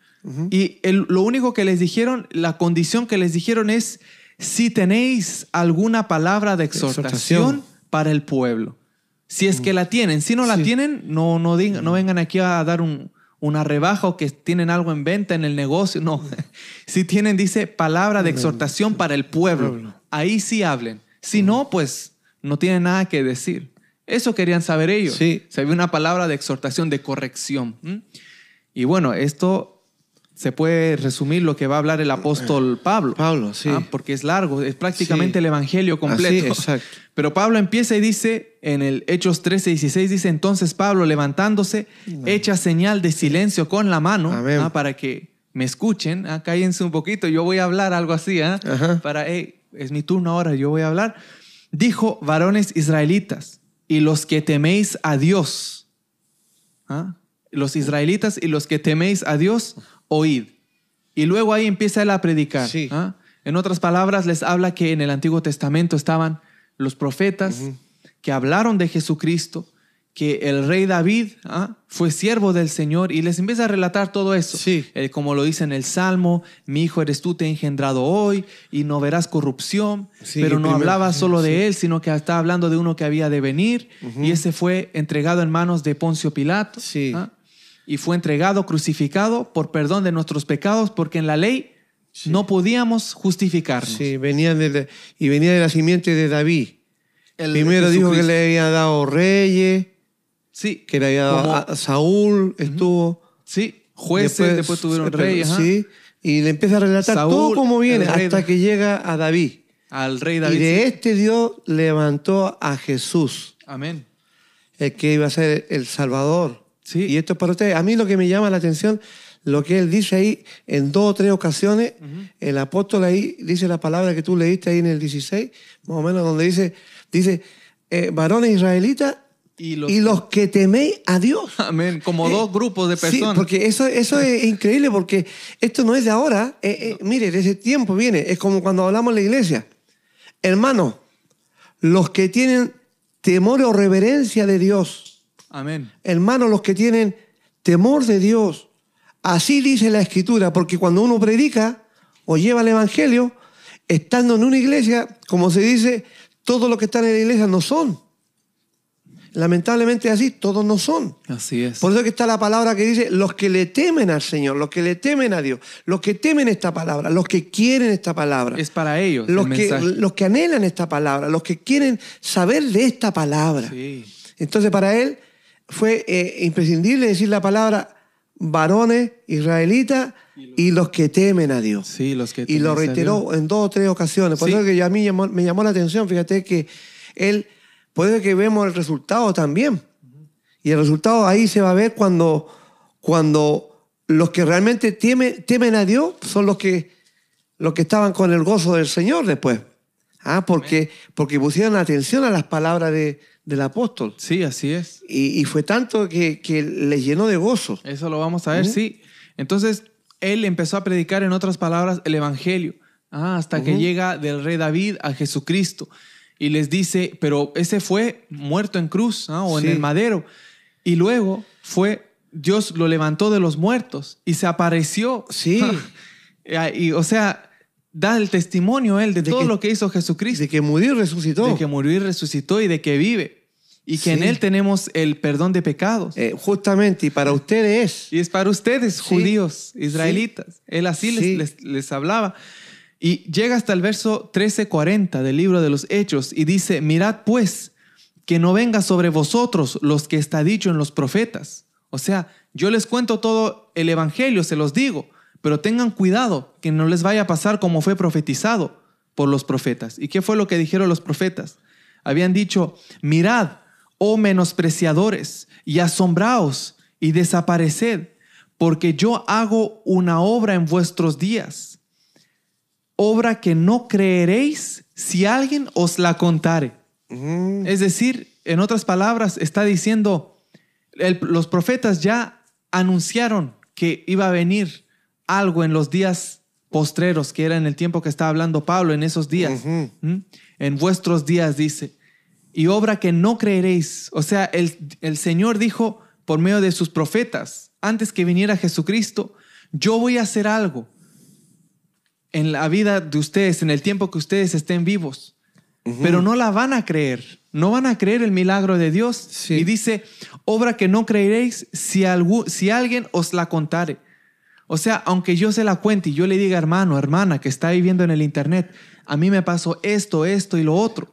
Y lo único que les dijeron, la condición que les dijeron es, si tenéis alguna palabra de exhortación, para el pueblo. Si es que la tienen. Si no la tienen, no, no, no vengan aquí a dar una rebaja o que tienen algo en venta en el negocio. No. [laughs] si tienen, dice, palabra de exhortación para el pueblo. Ahí sí hablen. Si no, pues no tienen nada que decir. Eso querían saber ellos. Sí. Se había una palabra de exhortación, de corrección. Y bueno, esto se puede resumir lo que va a hablar el apóstol Pablo. Pablo, sí. ¿ah? Porque es largo, es prácticamente el evangelio completo. [laughs] exacto. Pero Pablo empieza y dice, en el Hechos 13, 16, dice, entonces Pablo levantándose, echa señal de silencio con la mano ¿ah? para que me escuchen, ¿ah? cállense un poquito, yo voy a hablar algo así, ¿ah? para, es mi turno ahora, yo voy a hablar. Dijo, varones israelitas, y los que teméis a Dios, los israelitas y los que teméis a Dios, oíd. Y luego ahí empieza él a predicar. ¿ah? En otras palabras, les habla que en el Antiguo Testamento estaban los profetas que hablaron de Jesucristo, que el rey David ¿ah? fue siervo del Señor y les empieza a relatar todo eso. Sí. Eh, como lo dice en el Salmo, mi hijo eres tú, te he engendrado hoy y no verás corrupción. pero no hablaba solo de él, sino que estaba hablando de uno que había de venir y ese fue entregado en manos de Poncio Pilato. Sí. ¿ah? Y fue entregado, crucificado por perdón de nuestros pecados, porque en la ley no podíamos justificarnos. Sí, venía de, y venía de la simiente de David. El Primero dijo que le había dado reyes, sí, que le había dado a Saúl, estuvo. Sí, jueces, después, tuvieron reyes. Sí, y le empieza a relatar todo como viene hasta que llega a David. Al rey David. Y de este Dios levantó a Jesús. Amén. El que iba a ser el Salvador. Y esto es para ustedes. A mí lo que me llama la atención, lo que él dice ahí en dos o tres ocasiones, el apóstol ahí dice la palabra que tú leíste ahí en el 16, más o menos, donde dice, dice, eh, varones israelitas y los, que teméis a Dios. Amén, como eh, dos grupos de personas. Sí, porque eso, eso es [laughs] increíble, porque esto no es de ahora. Eh, mire, de ese tiempo viene. Es como cuando hablamos en la iglesia. Hermanos, los que tienen temor o reverencia de Dios, Amén. Hermanos, los que tienen temor de Dios, así dice la Escritura, porque cuando uno predica o lleva el Evangelio, estando en una iglesia, como se dice, todos los que están en la iglesia no son. Lamentablemente así, todos no son. Así es. Por eso que está la palabra que dice, los que le temen al Señor, los que le temen a Dios, los que temen esta palabra, los que quieren esta palabra. Es para ellos. Los, que, los que anhelan esta palabra, los que quieren saber de esta palabra. Sí. Entonces para él fue eh, imprescindible decir la palabra varones israelitas y los que temen a Dios. Sí, los que Y lo reiteró en dos o tres ocasiones. Por eso que a mí me llamó la atención, fíjate que él, puede que vemos el resultado también. Y el resultado ahí se va a ver cuando, cuando los que realmente temen, temen a Dios son los que, los que estaban con el gozo del Señor después. Ah, porque, porque pusieron atención a las palabras de, del apóstol. Sí, así es. Y, fue tanto que, que le llenó de gozo. Eso lo vamos a ver, sí. Entonces, él empezó a predicar, en otras palabras, el Evangelio, ah, hasta que llega del rey David a Jesucristo. Y les dice, pero ese fue muerto en cruz ah, o en el madero. Y luego fue, Dios lo levantó de los muertos y se apareció. Sí. [laughs] y, o sea, da el testimonio él de, todo lo que hizo Jesucristo. De que murió y resucitó. De que murió y resucitó y de que vive. Y que en él tenemos el perdón de pecados. Eh, justamente, y para ustedes Y es para ustedes, judíos, israelitas. Él así les, les, hablaba. Y llega hasta el verso 13:40 del libro de los Hechos y dice, mirad pues, que no venga sobre vosotros los que está dicho en los profetas. O sea, yo les cuento todo el Evangelio, se los digo, pero tengan cuidado que no les vaya a pasar como fue profetizado por los profetas. ¿Y qué fue lo que dijeron los profetas? Habían dicho, mirad, oh menospreciadores, y asombraos y desapareced, porque yo hago una obra en vuestros días. obra que no creeréis si alguien os la contare. Es decir, en otras palabras, está diciendo, los profetas ya anunciaron que iba a venir algo en los días postreros, que era en el tiempo que estaba hablando Pablo, en esos días. En vuestros días, dice. Y obra que no creeréis. O sea, el, el Señor dijo por medio de sus profetas, antes que viniera Jesucristo, yo voy a hacer algo en la vida de ustedes, en el tiempo que ustedes estén vivos, pero no la van a creer, no van a creer el milagro de Dios. Y dice, obra que no creeréis si, si alguien os la contare. O sea, aunque yo se la cuente y yo le diga, hermano, hermana, que está viviendo en el Internet, a mí me pasó esto, esto y lo otro.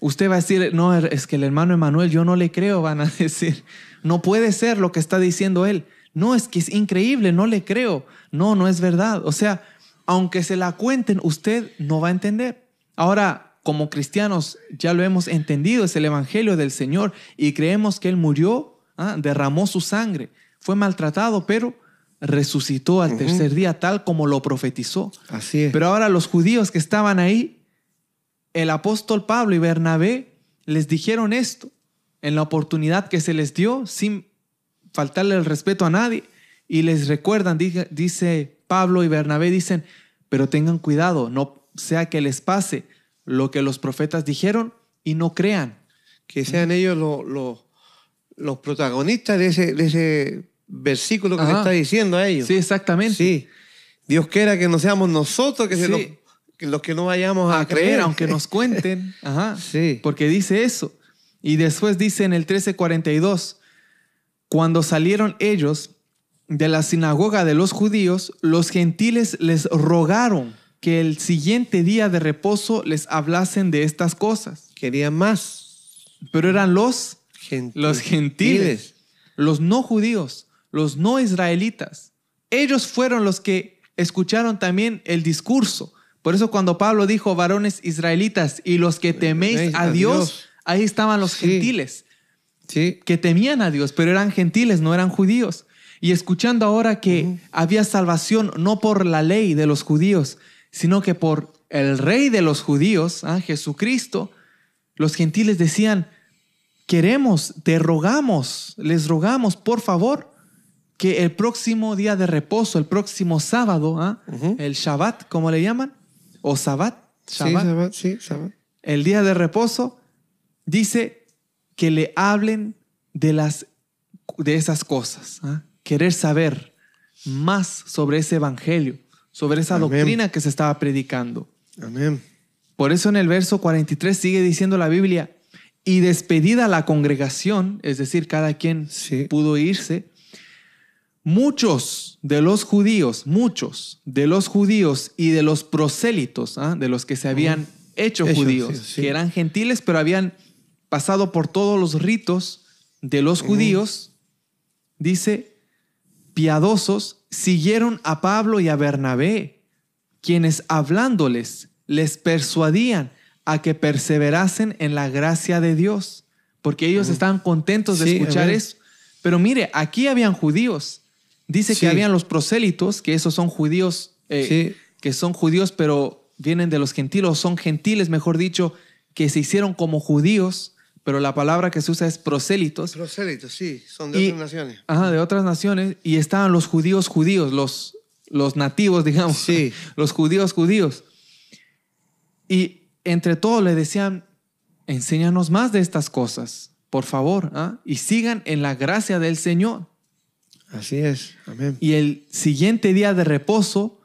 Usted va a decir, no, es que el hermano Emanuel, yo no le creo, van a [laughs] decir. No puede ser lo que está diciendo él. No, es que es increíble, no le creo. No, no es verdad. O sea, aunque se la cuenten, usted no va a entender. Ahora, como cristianos, ya lo hemos entendido, es el Evangelio del Señor y creemos que Él murió, ¿ah? derramó su sangre, fue maltratado, pero resucitó al tercer día tal como lo profetizó. Así es. Pero ahora los judíos que estaban ahí, el apóstol Pablo y Bernabé les dijeron esto en la oportunidad que se les dio sin faltarle el respeto a nadie y les recuerdan, dice Pablo y Bernabé dicen, pero tengan cuidado, no sea que les pase lo que los profetas dijeron y no crean. Que sean ellos los protagonistas de ese, de ese versículo que se está diciendo a ellos. Sí, exactamente. Sí. Dios quiera que no seamos nosotros que, los, que no vayamos a, creer, aunque nos [laughs] cuenten. Ajá. Sí. Porque dice eso. Y después dice en el 1342, cuando salieron ellos, de la sinagoga de los judíos, los gentiles les rogaron que el siguiente día de reposo les hablasen de estas cosas. Querían más. Pero eran los, los gentiles, los no judíos, los no israelitas. Ellos fueron los que escucharon también el discurso. Por eso cuando Pablo dijo varones israelitas y los que teméis a Dios, ahí estaban los gentiles. Sí. Que temían a Dios, pero eran gentiles, no eran judíos. Y escuchando ahora que había salvación no por la ley de los judíos, sino que por el rey de los judíos, ¿ah? Jesucristo, los gentiles decían, queremos, te rogamos, les rogamos, por favor, que el próximo día de reposo, el próximo sábado, ¿ah? el Shabbat, como le llaman, o Sabbat, Shabbat, sí, Shabbat. el día de reposo, dice que le hablen de, las, de esas cosas. ¿ah? querer saber más sobre ese evangelio, sobre esa doctrina que se estaba predicando. Amén. Por eso en el verso 43 sigue diciendo la Biblia, y despedida la congregación, es decir, cada quien pudo irse, muchos de los judíos, muchos de los judíos y de los prosélitos, ¿ah? de los que se habían hecho judíos, que eran gentiles, pero habían pasado por todos los ritos de los judíos, dice, piadosos siguieron a Pablo y a Bernabé, quienes hablándoles les persuadían a que perseverasen en la gracia de Dios, porque ellos estaban contentos de escuchar eso. Pero mire, aquí habían judíos. Dice que habían los prosélitos, que esos son judíos, eh, que son judíos, pero vienen de los gentiles, son gentiles, mejor dicho, que se hicieron como judíos pero la palabra que se usa es prosélitos. Prosélitos, sí, son de otras naciones. Ajá, de otras naciones. Y estaban los judíos judíos, los, los nativos, [laughs] digamos. Sí. Los judíos judíos. Y entre todos le decían, enséñanos más de estas cosas, por favor, ¿ah? y sigan en la gracia del Señor. Así es, amén. Y el siguiente día de reposo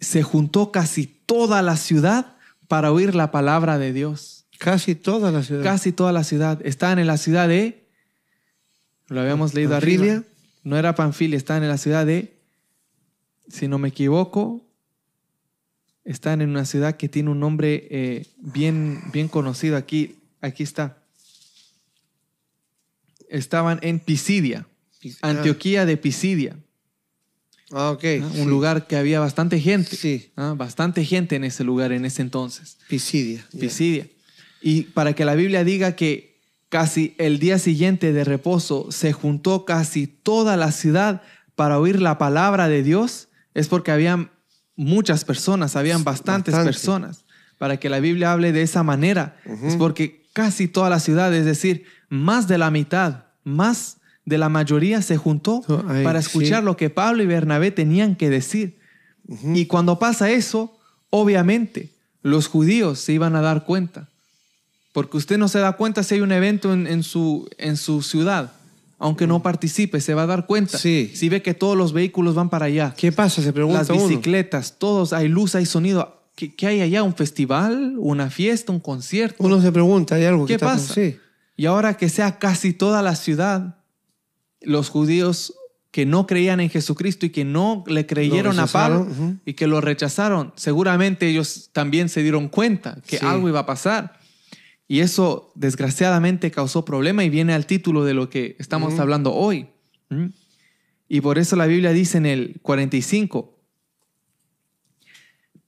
se juntó casi toda la ciudad para oír la palabra de Dios. Casi toda la ciudad. Casi toda la ciudad. Estaban en la ciudad de. Lo habíamos leído arriba. No era Panfilia, estaban en la ciudad de. Si no me equivoco, están en una ciudad que tiene un nombre eh, bien, bien conocido. Aquí, aquí está. Estaban en Pisidia, Antioquía de Pisidia. Ah, ok. Un lugar que había bastante gente. Sí. ¿ah? Bastante gente en ese lugar en ese entonces. Pisidia. Pisidia. Y para que la Biblia diga que casi el día siguiente de reposo se juntó casi toda la ciudad para oír la palabra de Dios, es porque habían muchas personas, habían bastantes personas. Para que la Biblia hable de esa manera, es porque casi toda la ciudad, es decir, más de la mitad, más de la mayoría se juntó para escuchar lo que Pablo y Bernabé tenían que decir. Y cuando pasa eso, obviamente los judíos se iban a dar cuenta. Porque usted no se da cuenta si hay un evento en, su, en su ciudad. Aunque no participe, se va a dar cuenta. Sí. Si ve que todos los vehículos van para allá. ¿Qué pasa? Se pregunta Las bicicletas, todos, hay luz, hay sonido. ¿Qué, hay allá? ¿Un festival? ¿Una fiesta? ¿Un concierto? Uno se pregunta, ¿hay algo ¿Qué que pasa? Sí. Y ahora que sea casi toda la ciudad, los judíos que no creían en Jesucristo y que no le creyeron a Pablo y que lo rechazaron, seguramente ellos también se dieron cuenta que algo iba a pasar. Y eso desgraciadamente causó problema y viene al título de lo que estamos hablando hoy. Y por eso la Biblia dice en el 45,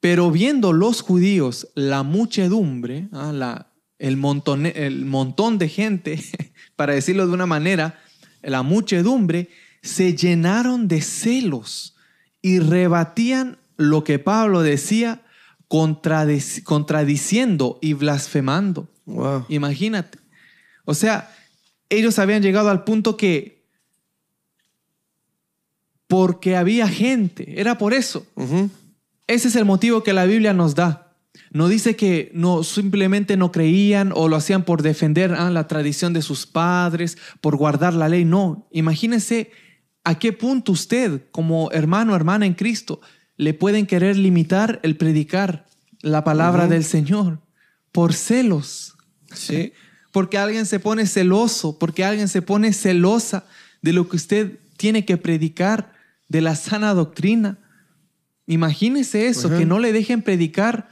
pero viendo los judíos la muchedumbre, ¿ah? la, el, montón, el montón de gente, [laughs] para decirlo de una manera, la muchedumbre, se llenaron de celos y rebatían lo que Pablo decía, contradiciendo y blasfemando. Imagínate. O sea, ellos habían llegado al punto que porque había gente, era por eso. Ese es el motivo que la Biblia nos da. No dice que no simplemente no creían o lo hacían por defender ah, la tradición de sus padres, por guardar la ley. No, imagínense a qué punto usted, como hermano o hermana en Cristo, le pueden querer limitar el predicar la palabra del Señor por celos. Sí. [laughs] porque alguien se pone celoso, porque alguien se pone celosa de lo que usted tiene que predicar, de la sana doctrina. Imagínese eso, que no le dejen predicar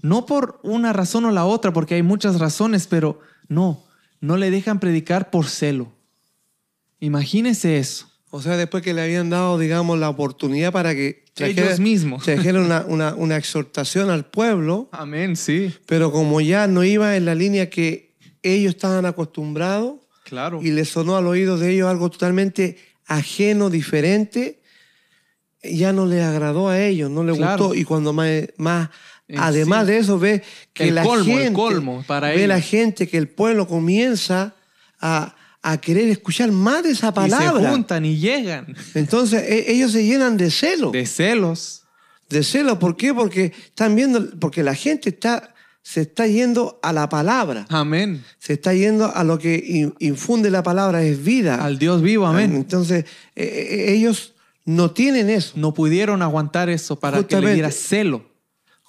no por una razón o la otra, porque hay muchas razones, pero no, no le dejan predicar por celo. Imagínese eso. O sea, después que le habían dado, digamos, la oportunidad para que ellos mismos trajera una, una, una, exhortación al pueblo. Amén, sí. Pero como ya no iba en la línea que ellos estaban acostumbrados, claro. y le sonó al oído de ellos algo totalmente ajeno, diferente, ya no le agradó a ellos, no le gustó. Y cuando más, más Además de eso, ve que la gente, colmo para ve la gente que el pueblo comienza a, querer escuchar más de esa palabra. Y se juntan y llegan. Entonces e, ellos se llenan de celos. De celos. De celos, ¿por qué? Porque están viendo, porque la gente está, se está yendo a la palabra. Amén. Se está yendo a lo que infunde la palabra, es vida. Al Dios vivo, amén. Entonces e, e, ellos no tienen eso. No pudieron aguantar eso para que le diera celo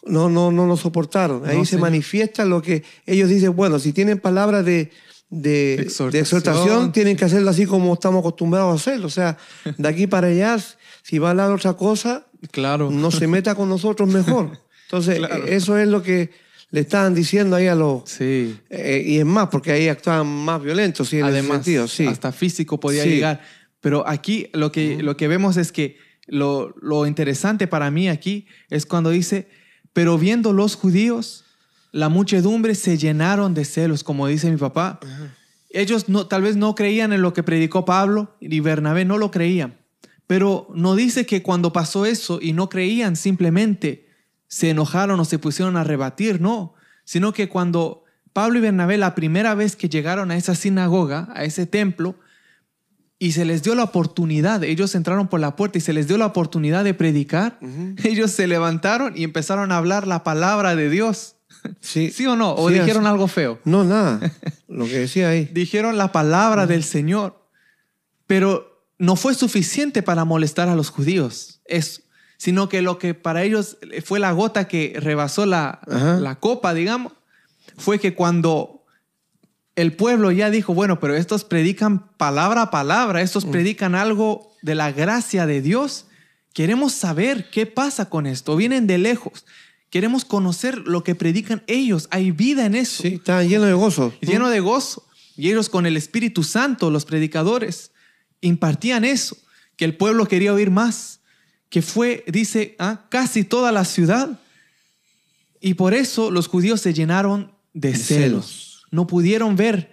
no, no, no lo soportaron. Ahí se manifiesta lo que ellos dicen, bueno, si tienen palabras de, de, exhortación. tienen que hacerlo así como estamos acostumbrados a hacerlo. O sea, de aquí para allá, si va a hablar otra cosa, claro. no se meta con nosotros mejor. Entonces, [laughs] eso es lo que le estaban diciendo ahí a los... Sí. Eh, y es más, porque ahí actuaban más violentos, sí, en Además, sentido, sí. hasta físico podía llegar. Pero aquí lo que, lo que vemos es que lo, lo interesante para mí aquí es cuando dice pero viendo los judíos, la muchedumbre se llenaron de celos, como dice mi papá. Ellos no, tal vez no creían en lo que predicó Pablo y Bernabé no lo creían. Pero no dice que cuando pasó eso y no creían, simplemente se enojaron o se pusieron a rebatir, no. Sino que cuando Pablo y Bernabé la primera vez que llegaron a esa sinagoga, a ese templo, y se les dio la oportunidad, ellos entraron por la puerta y se les dio la oportunidad de predicar, [laughs] ellos se levantaron y empezaron a hablar la palabra de Dios. Sí, [laughs] ¿Sí o no? ¿O dijeron algo feo? No, nada. [laughs] Lo que decía ahí. dijeron la palabra del Señor, pero no fue suficiente para molestar a los judíos, eso, sino que lo que para ellos fue la gota que rebasó la, la copa, digamos, fue que cuando el pueblo ya dijo, bueno, pero estos predican palabra a palabra, estos mm. predican algo de la gracia de Dios. Queremos saber qué pasa con esto. Vienen de lejos. Queremos conocer lo que predican ellos. Hay vida en eso. Sí, está lleno de gozo. Lleno de gozo. Y ellos con el Espíritu Santo, los predicadores, impartían eso, que el pueblo quería oír más, que fue, dice, ah, casi toda la ciudad. Y por eso los judíos se llenaron de, celos no pudieron ver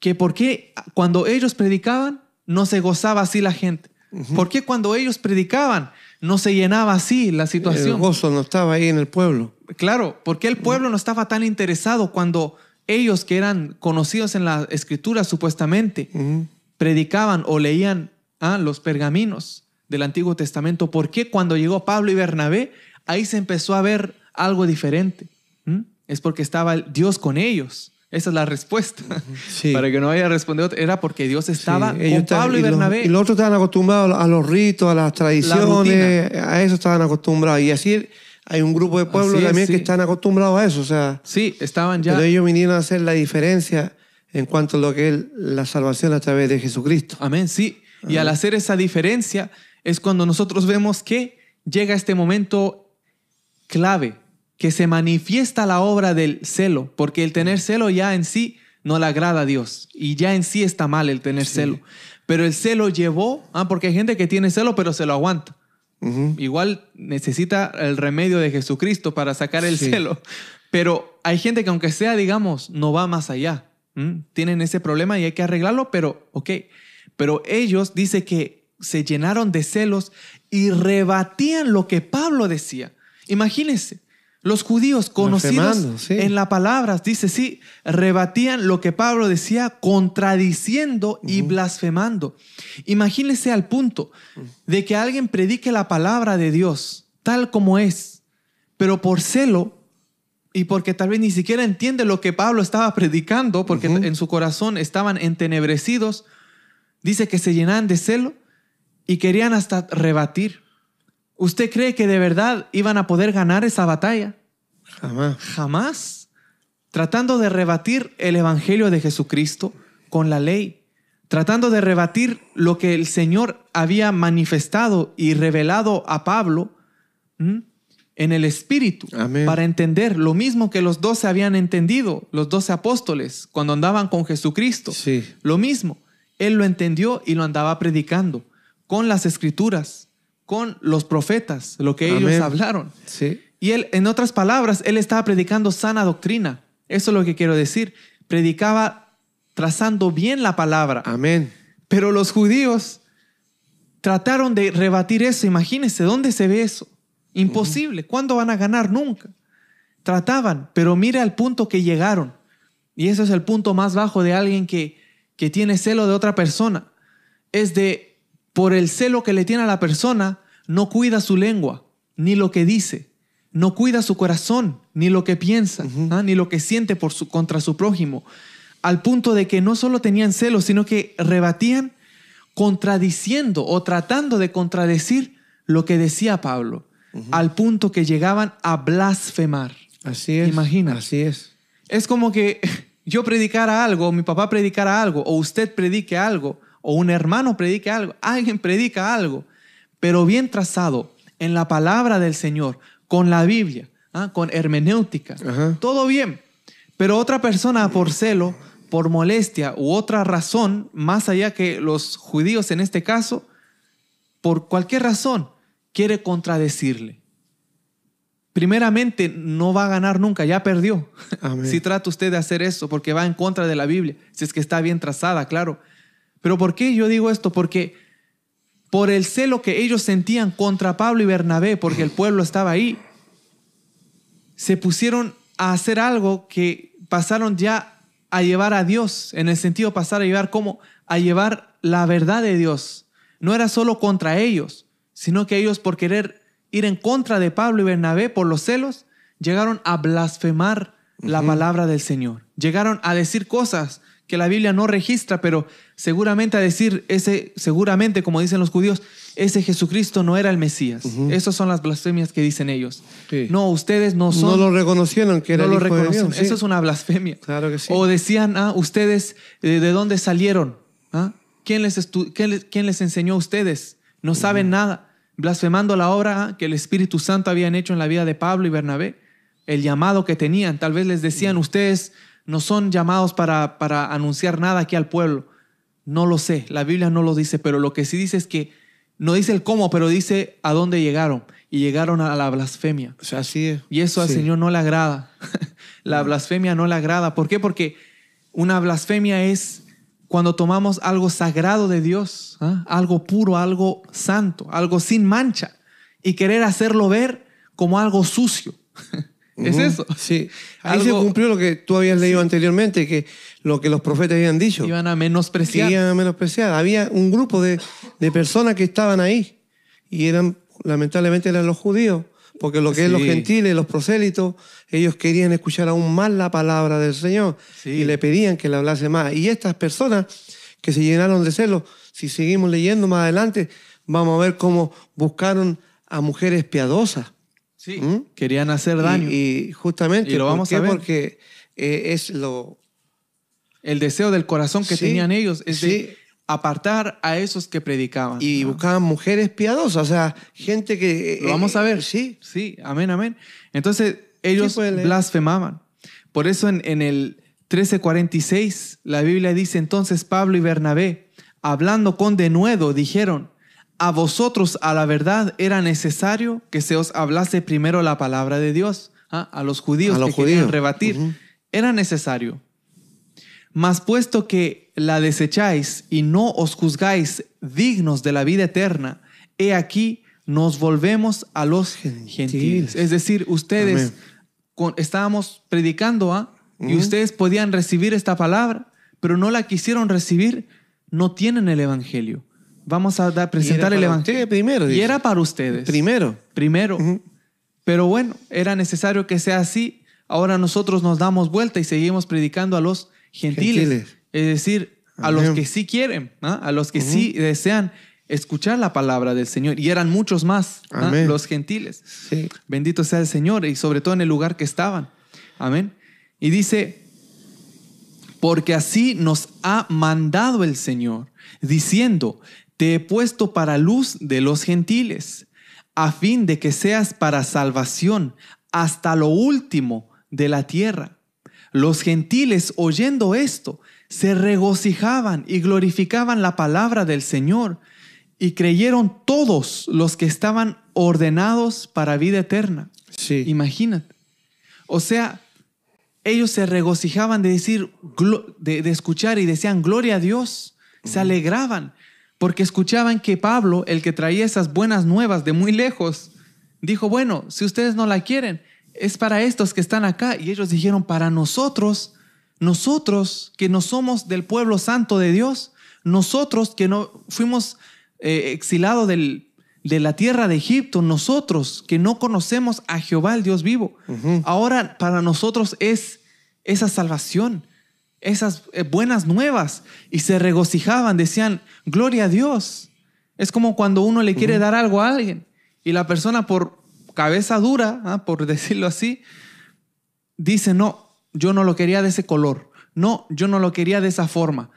que por qué cuando ellos predicaban no se gozaba así la gente. ¿Por qué cuando ellos predicaban no se llenaba así la situación. El gozo no estaba ahí en el pueblo. Claro, porque el pueblo no estaba tan interesado cuando ellos que eran conocidos en la escritura supuestamente predicaban o leían ah, los pergaminos del Antiguo Testamento. ¿Por qué cuando llegó Pablo y Bernabé ahí se empezó a ver algo diferente? Es porque estaba Dios con ellos. Esa es la respuesta. Para que no haya respondido, era porque Dios estaba con Pablo y, Bernabé. Y los otros estaban acostumbrados a los ritos, a las tradiciones, a eso estaban acostumbrados. Y así hay un grupo de pueblos también que están acostumbrados a eso. O sea, sí, estaban ya. Pero ellos vinieron a hacer la diferencia en cuanto a lo que es la salvación a través de Jesucristo. Amén, sí. Y al hacer esa diferencia es cuando nosotros vemos que llega este momento clave que se manifiesta la obra del celo, porque el tener celo ya en sí no le agrada a Dios y ya en sí está mal el tener celo. Pero el celo llevó, ah, porque hay gente que tiene celo pero se lo aguanta. Igual necesita el remedio de Jesucristo para sacar el celo. Pero hay gente que aunque sea, digamos, no va más allá. Tienen ese problema y hay que arreglarlo, pero ok. Pero ellos dice que se llenaron de celos y rebatían lo que Pablo decía. Imagínense, los judíos conocidos en la palabra, dice, sí, rebatían lo que Pablo decía, contradiciendo y blasfemando. Imagínese al punto de que alguien predique la palabra de Dios tal como es, pero por celo y porque tal vez ni siquiera entiende lo que Pablo estaba predicando, porque en su corazón estaban entenebrecidos, dice que se llenaban de celo y querían hasta rebatir. ¿Usted cree que de verdad iban a poder ganar esa batalla? Jamás. Jamás. Tratando de rebatir el Evangelio de Jesucristo con la ley. Tratando de rebatir lo que el Señor había manifestado y revelado a Pablo en el Espíritu. Para entender lo mismo que los doce habían entendido, los doce apóstoles, cuando andaban con Jesucristo. Sí. Lo mismo. Él lo entendió y lo andaba predicando con las escrituras con los profetas, lo que ellos hablaron. Sí. Y él, en otras palabras, él estaba predicando sana doctrina. Eso es lo que quiero decir. Predicaba trazando bien la palabra. Amén. Pero los judíos trataron de rebatir eso. Imagínense, ¿dónde se ve eso? Imposible. ¿Cuándo van a ganar? Nunca. Trataban, pero mire al punto que llegaron. Y ese es el punto más bajo de alguien que, que tiene celo de otra persona. Es de por el celo que le tiene a la persona, no cuida su lengua, ni lo que dice, no cuida su corazón, ni lo que piensa, ¿ah? ni lo que siente por su, contra su prójimo, al punto de que no solo tenían celo, sino que rebatían contradiciendo o tratando de contradecir lo que decía Pablo, al punto que llegaban a blasfemar. Así es. Imagina. Así es. Es como que [laughs] yo predicara algo, mi papá predicara algo, o usted predique algo, o un hermano predique algo, alguien predica algo, pero bien trazado en la palabra del Señor, con la Biblia, ¿ah? con hermenéutica, todo bien. Pero otra persona por celo, por molestia u otra razón, más allá que los judíos en este caso, por cualquier razón, quiere contradecirle. Primeramente, no va a ganar nunca, ya perdió. [laughs] si trata usted de hacer eso, porque va en contra de la Biblia, si es que está bien trazada, claro. Pero ¿por qué yo digo esto? Porque por el celo que ellos sentían contra Pablo y Bernabé, porque el pueblo estaba ahí, se pusieron a hacer algo que pasaron ya a llevar a Dios, en el sentido pasar a llevar como a llevar la verdad de Dios. No era solo contra ellos, sino que ellos por querer ir en contra de Pablo y Bernabé por los celos, llegaron a blasfemar la palabra del Señor. Llegaron a decir cosas que la Biblia no registra, pero seguramente a decir ese, seguramente, como dicen los judíos, ese Jesucristo no era el Mesías. Esas son las blasfemias que dicen ellos. No, ustedes no son. No lo reconocieron que era el hijo de Dios, Eso es una blasfemia. Claro que sí. O decían, ah, ustedes, eh, ¿de dónde salieron? ¿Ah? ¿Quién, les ¿Quién, les enseñó a ustedes? No saben nada. Blasfemando la obra ah, que el Espíritu Santo habían hecho en la vida de Pablo y Bernabé. El llamado que tenían. Tal vez les decían, ustedes no son llamados para, para anunciar nada aquí al pueblo. No lo sé, la Biblia no lo dice, pero lo que sí dice es que no dice el cómo, pero dice a dónde llegaron. Y llegaron a la blasfemia. O sea, así es. Y eso al Señor no le agrada. [laughs] la blasfemia no le agrada. ¿Por qué? Porque una blasfemia es cuando tomamos algo sagrado de Dios, ¿ah? algo puro, algo santo, algo sin mancha, y querer hacerlo ver como algo sucio. [laughs] es eso. Sí. Ahí se cumplió lo que tú habías leído anteriormente, que lo que los profetas habían dicho. Iban a menospreciar. iban a menospreciar. Había un grupo de, de, personas que estaban ahí y eran, lamentablemente, eran los judíos. Porque lo que es los gentiles, los prosélitos, ellos querían escuchar aún más la palabra del Señor y le pedían que le hablase más. Y estas personas que se llenaron de celos, si seguimos leyendo más adelante, vamos a ver cómo buscaron a mujeres piadosas. Sí, ¿Mm? querían hacer daño. Y, justamente, lo vamos a ver? porque eh, es lo... El deseo del corazón que tenían ellos es de apartar a esos que predicaban. Y buscaban mujeres piadosas, o sea, gente que... Lo vamos a ver. Sí. Sí, amén, amén. Entonces, ellos blasfemaban. Por eso en, en el 1346, la Biblia dice entonces Pablo y Bernabé, hablando con denuedo, dijeron, a vosotros a la verdad era necesario que se os hablase primero la palabra de Dios. ¿ah? A los judíos que querían rebatir. Era necesario. Mas puesto que la desecháis y no os juzgáis dignos de la vida eterna, he aquí nos volvemos a los gentiles. Es decir, ustedes estábamos predicando ¿ah? y ustedes podían recibir esta palabra, pero no la quisieron recibir, no tienen el Evangelio vamos a presentar el Evangelio. primero. Y era para ustedes. Primero. Primero. Pero bueno, era necesario que sea así. Ahora nosotros nos damos vuelta y seguimos predicando a los gentiles. Es decir, a los que sí quieren, a los que sí desean escuchar la palabra del Señor. Y eran muchos más, los gentiles. Bendito sea el Señor y sobre todo en el lugar que estaban. Amén. Y dice, porque así nos ha mandado el Señor, diciendo, te he puesto para luz de los gentiles, a fin de que seas para salvación hasta lo último de la tierra. Los gentiles, oyendo esto, se regocijaban y glorificaban la palabra del Señor, y creyeron todos los que estaban ordenados para vida eterna. Sí. Imagínate. O sea, ellos se regocijaban de decir, de, de escuchar y decían gloria a Dios, se alegraban porque escuchaban que Pablo, el que traía esas buenas nuevas de muy lejos, dijo, bueno, si ustedes no la quieren, es para estos que están acá. Y ellos dijeron, para nosotros, nosotros que no somos del pueblo santo de Dios, nosotros que no fuimos eh, exilados de la tierra de Egipto, nosotros que no conocemos a Jehová, el Dios vivo, ahora para nosotros es esa salvación esas eh, buenas nuevas y se regocijaban, decían, gloria a Dios. Es como cuando uno le quiere dar algo a alguien y la persona por cabeza dura, ¿ah? por [laughs] decirlo así, dice, no, yo no lo quería de ese color, no, yo no lo quería de esa forma.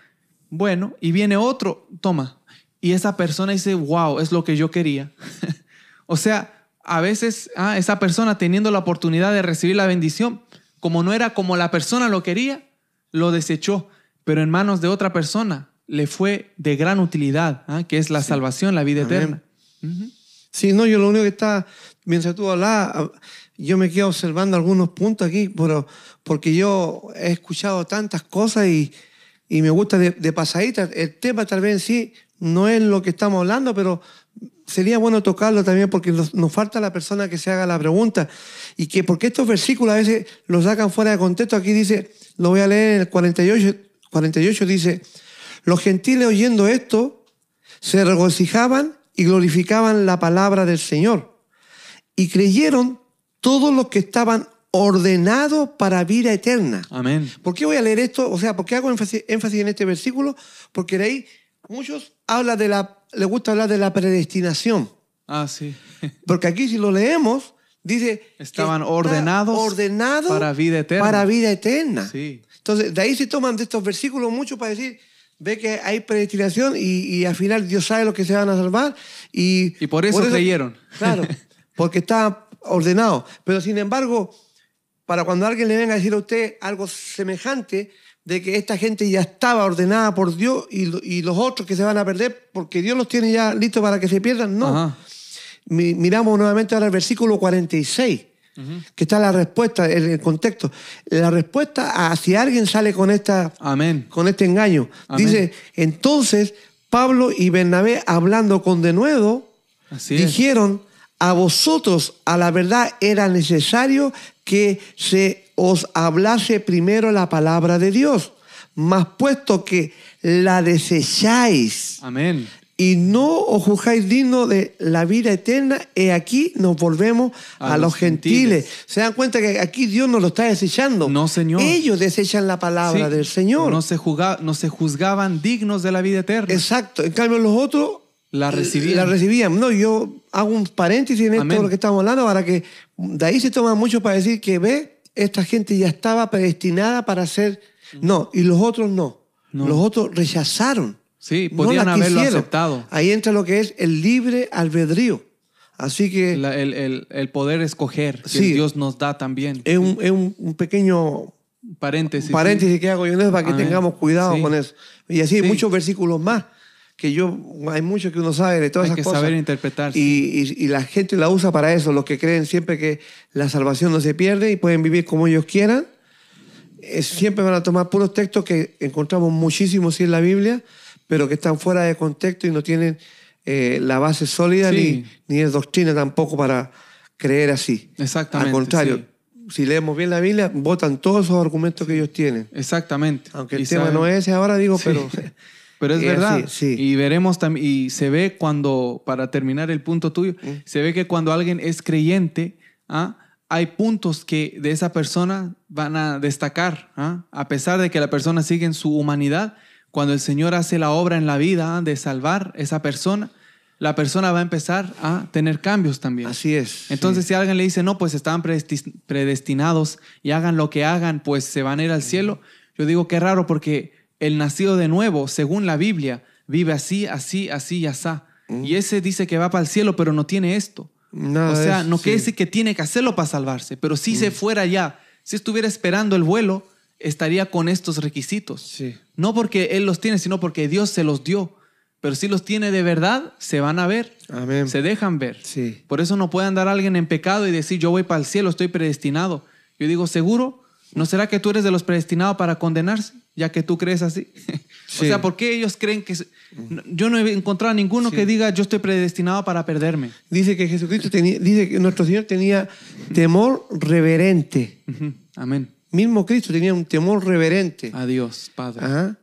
Bueno, y viene otro, toma, y esa persona dice, wow, es lo que yo quería. [laughs] o sea, a veces ah, esa persona teniendo la oportunidad de recibir la bendición, como no era como la persona lo quería, lo desechó, pero en manos de otra persona le fue de gran utilidad, ¿ah? que es la salvación, la vida eterna. Sí, no, yo lo único que está, mientras tú hablas, yo me quedo observando algunos puntos aquí, pero porque yo he escuchado tantas cosas y, me gusta de, de, pasadita. El tema tal vez sí no es lo que estamos hablando, pero sería bueno tocarlo también porque nos, nos, falta la persona que se haga la pregunta y que porque estos versículos a veces los sacan fuera de contexto. Aquí dice, lo voy a leer en el 48, 48 dice, los gentiles oyendo esto se regocijaban y glorificaban la palabra del Señor y creyeron todos los que estaban ordenados para vida eterna. Amén. ¿Por qué voy a leer esto? O sea, ¿por qué hago énfasis, en este versículo? Porque de ahí muchos habla de la, le gusta hablar de la predestinación. Ah, sí. [laughs] Porque aquí si lo leemos, Dice. Estaban ordenados, ordenados para vida eterna. Para vida eterna. Sí. Entonces, de ahí se toman de estos versículos mucho para decir, ve que hay predestinación y, al final Dios sabe lo que se van a salvar. Y, y por, eso creyeron. [laughs] Claro, porque está ordenado. Pero sin embargo, para cuando alguien le venga a decir a usted algo semejante, de que esta gente ya estaba ordenada por Dios y, los otros que se van a perder porque Dios los tiene ya listos para que se pierdan, no miramos nuevamente ahora el versículo 46, que está la respuesta, el, el contexto. La respuesta a si alguien sale con, esta, Amén. con este engaño. Dice, entonces Pablo y Bernabé, hablando con denuedo, dijeron, a vosotros a la verdad era necesario que se os hablase primero la palabra de Dios, mas puesto que la desecháis. Amén. Y no os juzgáis digno de la vida eterna, y aquí nos volvemos a, los gentiles. Se dan cuenta que aquí Dios nos lo está desechando. No, Señor. Ellos desechan la palabra Sí. del Señor. No se, juzga- no se juzgaban dignos de la vida eterna. Exacto. En cambio, los otros La recibían. La recibían. No, yo hago un paréntesis en esto de lo que estamos hablando para que de ahí se toma mucho para decir que ve, esta gente ya estaba predestinada para ser. No, y los otros no. No. Los otros rechazaron. Sí, podían haberlo quisieron. aceptado. Ahí entra lo que es el libre albedrío. Así que La- el, el- el poder escoger que Sí. Dios nos da también. es, un, es un- un pequeño Paréntesis. paréntesis que hago yo en eso para que Amén. tengamos cuidado Sí. con eso. Y así hay muchos versículos más que yo, hay muchos que uno sabe de todas Hay esas que cosas. saber interpretar. Y, y- y la gente la usa para eso, los que creen siempre que la salvación no se pierde y pueden vivir como ellos quieran. siempre van a tomar puros textos que encontramos muchísimos sí en la Biblia, pero que están fuera de contexto y no tienen eh, la base sólida Sí. ni, ni es doctrina tampoco para creer así. Exactamente, Al contrario, sí. si leemos bien la Biblia, votan todos esos argumentos que ellos tienen. Exactamente. Aunque el Y tema saben- no es ese ahora, digo, Sí. pero... [laughs] Pero es verdad. así, sí. Y veremos también, y se ve cuando, para terminar el punto tuyo, Mm. se ve que cuando alguien es creyente, ¿ah? hay puntos que de esa persona van a destacar, ¿ah? a pesar de que la persona sigue en su humanidad, cuando el Señor hace la obra en la vida ¿ah? de salvar esa persona, la persona va a empezar a tener cambios también. Así es. Entonces, si alguien le dice, no, pues estaban predesti- predestinados y hagan lo que hagan, pues se van a ir al cielo, yo digo que raro porque el nacido de nuevo, según la Biblia, vive así, así, así y asá. Y ese dice que va para el cielo, pero no tiene esto. Nada o sea, no sí. quiere decir que tiene que hacerlo para salvarse, pero si se fuera ya, si estuviera esperando el vuelo, estaría con estos requisitos. Sí. No porque Él los tiene, sino porque Dios se los dio. Pero si los tiene de verdad, se van a ver, Amén. se dejan ver. Sí. Por eso no puede andar alguien en pecado y decir, yo voy para el cielo, estoy predestinado. Yo digo, ¿seguro? ¿No será que tú eres de los predestinados para condenarse, ya que tú crees así? [laughs] Sí. o sea, ¿por qué ellos creen que... Yo no he encontrado a ninguno Sí. que diga, yo estoy predestinado para perderme. Dice que Jesucristo tenía, dice que nuestro Señor tenía temor reverente. Ujú. Amén. Mismo Cristo tenía un temor reverente. Adiós, Padre. Ajá.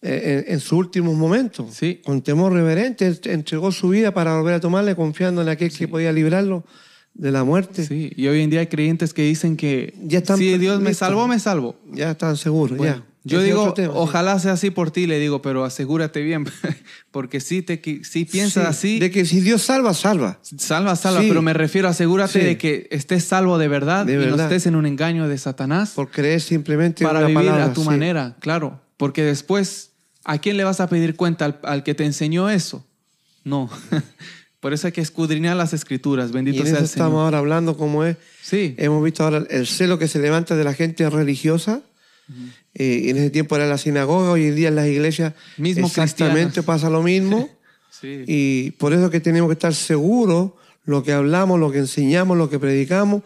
Eh, En, en sus últimos momentos. Sí. Con temor reverente, entregó su vida para volver a tomarle, confiando en aquel que podía librarlo de la muerte. Sí, y hoy en día hay creyentes que dicen que Ya están si Dios me salvó, me salvo. Ya están seguros, Bueno, ya. Yo digo, tema, ojalá sea así por ti, le digo, pero asegúrate bien, [laughs] porque si, te, si piensas Sí, así, De que si Dios salva, salva. salva, salva, Sí. pero me refiero, asegúrate Sí. de que estés salvo de verdad De y no estés en un engaño de Satanás Por creer simplemente para una vivir palabra, a tu manera, claro, porque después, ¿a quién le vas a pedir cuenta? ¿Al, al que te enseñó eso? No. [laughs] Por eso hay que escudriñar las escrituras, Y bendito en sea eso el estamos Señor. ahora hablando como es. Sí, Hemos visto ahora el celo que se levanta de la gente religiosa. Eh, en ese tiempo era la sinagoga, hoy en día en las iglesias Mismo exactamente cristianas. pasa lo mismo. [laughs] sí. y por eso que tenemos que estar seguros lo que hablamos, lo que enseñamos, lo que predicamos,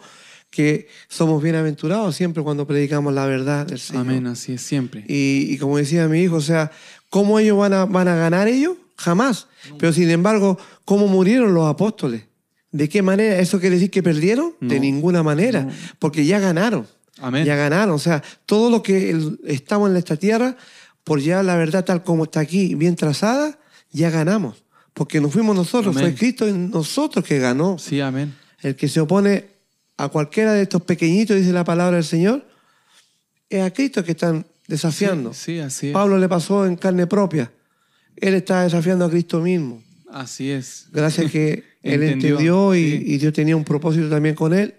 que somos bienaventurados siempre cuando predicamos la verdad del Señor. Amén, así es siempre. Y, y como decía mi hijo, o sea, ¿cómo ellos van a, van a ganar ellos? Jamás. Pero sin embargo, ¿cómo murieron los apóstoles? ¿De qué manera? ¿Eso quiere decir que perdieron? De ninguna manera, porque ya ganaron. Amén. Ya ganaron. O sea, todo lo que estamos en esta tierra, por llevar la verdad tal como está aquí, bien trazada, ya ganamos. Porque no fuimos nosotros, Amén. fue Cristo en nosotros que ganó. Sí, amén. El que se opone a cualquiera de estos pequeñitos, dice la palabra del Señor, es a Cristo que están desafiando. Sí, sí, así es. Pablo le pasó en carne propia. Él está desafiando a Cristo mismo. Así es. Gracias que [laughs] él Entendió, entendió y, sí. y Dios tenía un propósito también con él.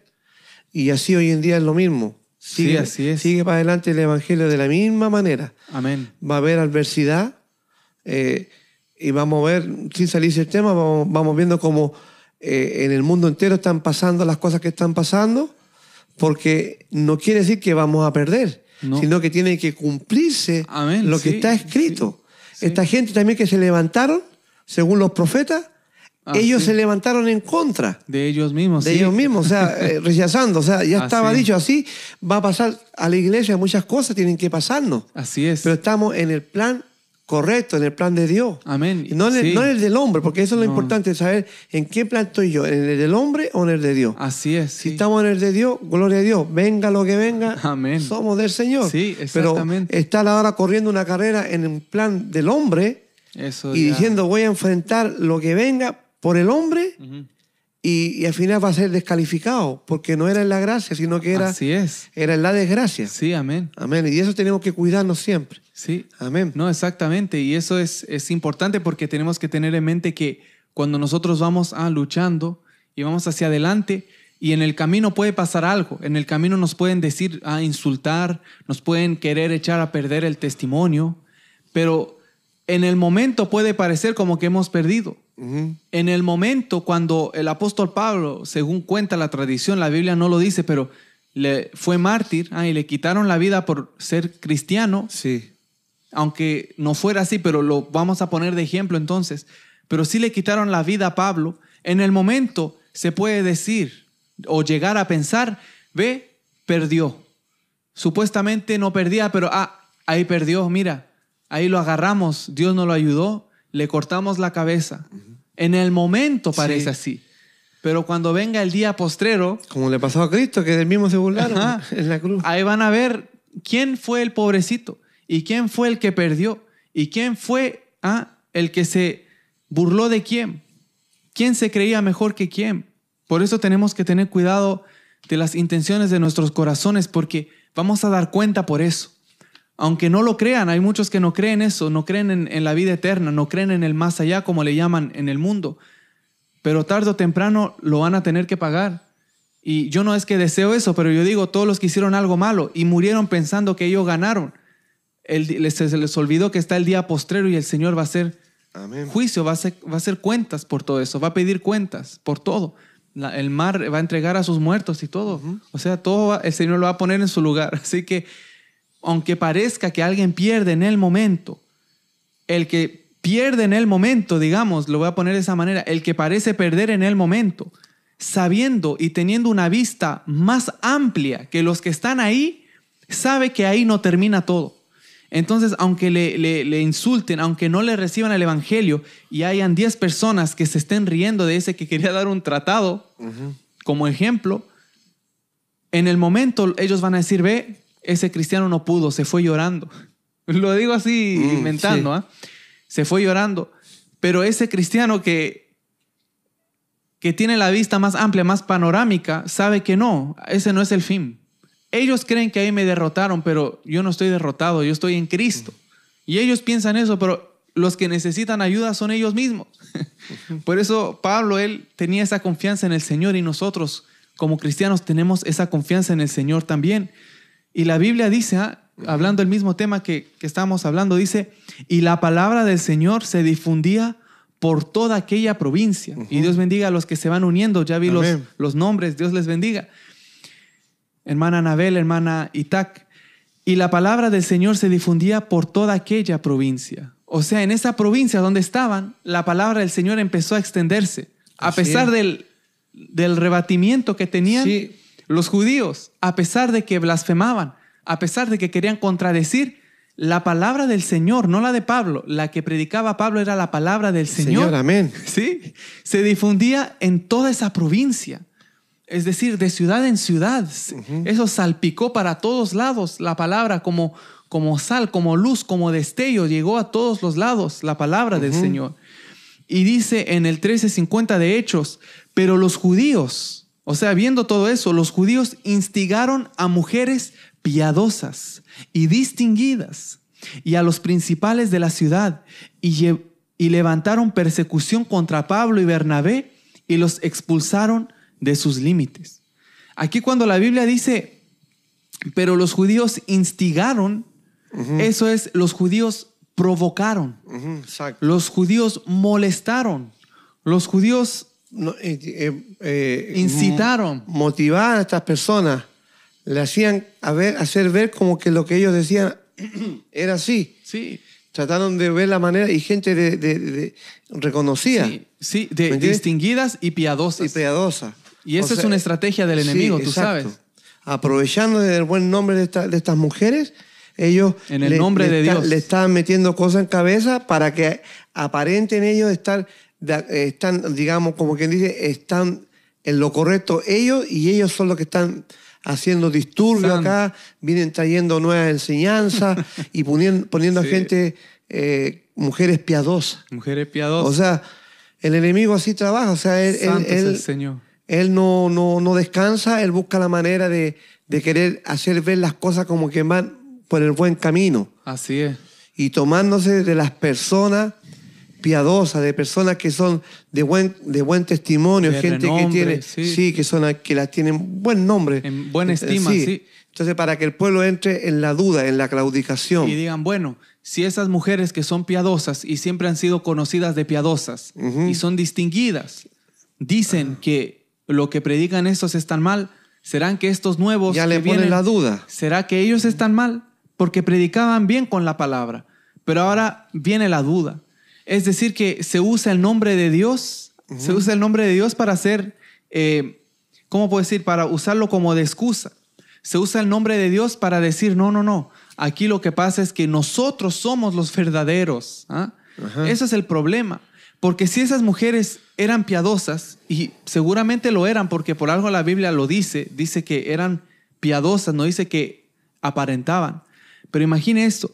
Y así hoy en día es lo mismo. Sigue, así es. Sigue para adelante el Evangelio de la misma manera. Amén. Va a haber adversidad eh, y vamos a ver, sin salirse del tema, vamos, vamos viendo cómo eh, en el mundo entero están pasando las cosas que están pasando, porque no quiere decir que vamos a perder, No. sino que tiene que cumplirse Amén, lo que sí, está escrito. sí, sí. Esta gente también que se levantaron, según los profetas, Ah, ellos sí. se levantaron en contra De ellos mismos. de sí. ellos mismos, o sea, [laughs] eh, rechazando. O sea, ya estaba es. dicho así, va a pasar a la iglesia, muchas cosas tienen que pasarnos. Así es. Pero estamos en el plan correcto, en el plan de Dios. Amén. No en, el, no en el del hombre, porque eso es lo importante, saber en qué plan estoy yo, en el del hombre o en el de Dios. Así es. Si estamos en el de Dios, gloria a Dios, venga lo que venga, Amén. somos del Señor. Sí, exactamente. Pero estar ahora corriendo una carrera en el plan del hombre Eso y ya- diciendo voy a enfrentar lo que venga por el hombre Ujú. y, y al final va a ser descalificado, porque no era en la gracia, sino que era, Así es. era en la desgracia. Sí, amén. Amén. Y de eso tenemos que cuidarnos siempre. Sí. Amén. No, exactamente. Y eso es, es importante porque tenemos que tener en mente que cuando nosotros vamos ah, luchando y vamos hacia adelante y en el camino puede pasar algo, en el camino nos pueden decir, ah, insultar, nos pueden querer echar a perder el testimonio, pero en el momento puede parecer como que hemos perdido. En el momento cuando el apóstol Pablo, según cuenta la tradición, la Biblia no lo dice, pero le, fue mártir ah, y le quitaron la vida por ser cristiano, Sí. aunque no fuera así, pero lo vamos a poner de ejemplo entonces, pero sí le quitaron la vida a Pablo, en el momento se puede decir o llegar a pensar, ve, perdió. Supuestamente no perdía, pero ah, ahí perdió, mira, ahí lo agarramos, Dios nos lo ayudó, le cortamos la cabeza. En el momento parece Sí. así, pero cuando venga el día postrero, Como le pasó a Cristo, que del mismo se burlaron Ajá. [laughs] en la cruz. Ahí van a ver quién fue el pobrecito y quién fue el que perdió y quién fue ah, el que se burló de quién. ¿Quién se creía mejor que quién? Por eso tenemos que tener cuidado de las intenciones de nuestros corazones porque vamos a dar cuenta por eso. Aunque no lo crean, hay muchos que no creen eso, no creen en, en la vida eterna, no creen en el más allá como le llaman en el mundo. Pero tarde o temprano lo van a tener que pagar. Y yo no es que deseo eso, pero yo digo, todos los que hicieron algo malo y murieron pensando que ellos ganaron, el se les olvidó que está el día postrero y el Señor va a hacer Amén. juicio, va a hacer, va a hacer cuentas por todo eso, va a pedir cuentas por todo. La- el mar va a entregar a sus muertos y todo. O sea, todo va- el Señor lo va a poner en su lugar. [laughs] Así que, aunque parezca que alguien pierde en el momento, el que pierde en el momento, digamos, lo voy a poner de esa manera, el que parece perder en el momento, sabiendo y teniendo una vista más amplia que los que están ahí, sabe que ahí no termina todo. Entonces, aunque le, le- le insulten, aunque no le reciban el Evangelio y hayan 10 personas que se estén riendo de ese que quería dar un tratado como ejemplo, en el momento ellos van a decir, ve, ese cristiano no pudo, se fue llorando. [laughs] Lo digo así, Mm, inventando, sí. ¿ah? Se fue llorando. Pero ese cristiano que, que tiene la vista más amplia, más panorámica, sabe que no, ese no es el fin. Ellos creen que ahí me derrotaron, pero yo no estoy derrotado, yo estoy en Cristo. Y ellos piensan eso, pero los que necesitan ayuda son ellos mismos. [laughs] Por eso Pablo, él tenía esa confianza en el Señor y nosotros como cristianos tenemos esa confianza en el Señor también. Y la Biblia dice, ah, hablando del mismo tema que, que estábamos hablando, dice, y la palabra del Señor se difundía por toda aquella provincia. Y Dios bendiga a los que se van uniendo, ya vi los, los nombres, Dios les bendiga. Hermana Anabel, hermana Itac. Y la palabra del Señor se difundía por toda aquella provincia. O sea, en esa provincia donde estaban, la palabra del Señor empezó a extenderse. A Así pesar es. del, del rebatimiento que tenían Sí. Los judíos, a pesar de que blasfemaban, a pesar de que querían contradecir, la palabra del Señor, no la de Pablo, la que predicaba Pablo era la palabra del Señor. Señor, amén. Sí, se difundía en toda esa provincia. Es decir, de ciudad en ciudad. Eso salpicó para todos lados la palabra como, como sal, como luz, como destello. Llegó a todos los lados la palabra del Señor. Y dice en el 1350 de Hechos, pero los judíos, o sea, viendo todo eso, los judíos instigaron a mujeres piadosas y distinguidas y a los principales de la ciudad y, y levantaron persecución contra Pablo y Bernabé y los expulsaron de sus límites. Aquí cuando la Biblia dice, pero los judíos instigaron, eso es, los judíos provocaron, los judíos molestaron, los judíos No, eh, eh, eh, incitaron. mo- Motivaban a estas personas. Le hacían a ver, hacer ver como que lo que ellos decían [clears throat] era así. Sí, Trataron de ver la manera y gente de, de- de- reconocida sí, sí, ¿Me de, distinguidas y piadosas. y piadosa. Y esa O es una estrategia del sí, enemigo, tú exacto. sabes. Aprovechando del buen nombre de, esta- de estas mujeres, Ellos en el nombre de Dios le estaban metiendo cosas en cabeza para que aparenten ellos estar, están, digamos, como quien dice, están en lo correcto ellos y ellos son los que están haciendo disturbios acá, vienen trayendo nuevas enseñanzas [laughs] y poniendo, poniendo a gente, eh, mujeres piadosas. Mujeres piadosas. O sea, el enemigo así trabaja, o sea, él, él, Señor. él no, no, no, descansa, él busca la manera de, de, querer hacer ver las cosas como que van por el buen camino. Así es. Y tomándose de las personas piadosas, de personas que son de buen, de buen testimonio, gente que tiene, sí. que son que las tienen buen nombre. En buena estima, sí. Entonces, para que el pueblo entre en la duda, en la claudicación. Y digan, bueno, si esas mujeres que son piadosas y siempre han sido conocidas de piadosas y son distinguidas, dicen que lo que predican estos están mal, ¿serán que estos nuevos... Ya le ponen la duda. ¿Será que ellos están mal? Porque predicaban bien con la palabra, pero ahora viene la duda. Es decir, que se usa el nombre de Dios, se usa el nombre de Dios para hacer, eh, ¿cómo puedo decir? Para usarlo como de excusa. Se usa el nombre de Dios para decir, no, no, no, Aquí lo que pasa es que nosotros somos los verdaderos. ¿ah? Ese es el problema. Porque si esas mujeres eran piadosas, y seguramente lo eran porque por algo la Biblia lo dice, dice que eran piadosas, no dice que aparentaban. Pero imagine esto,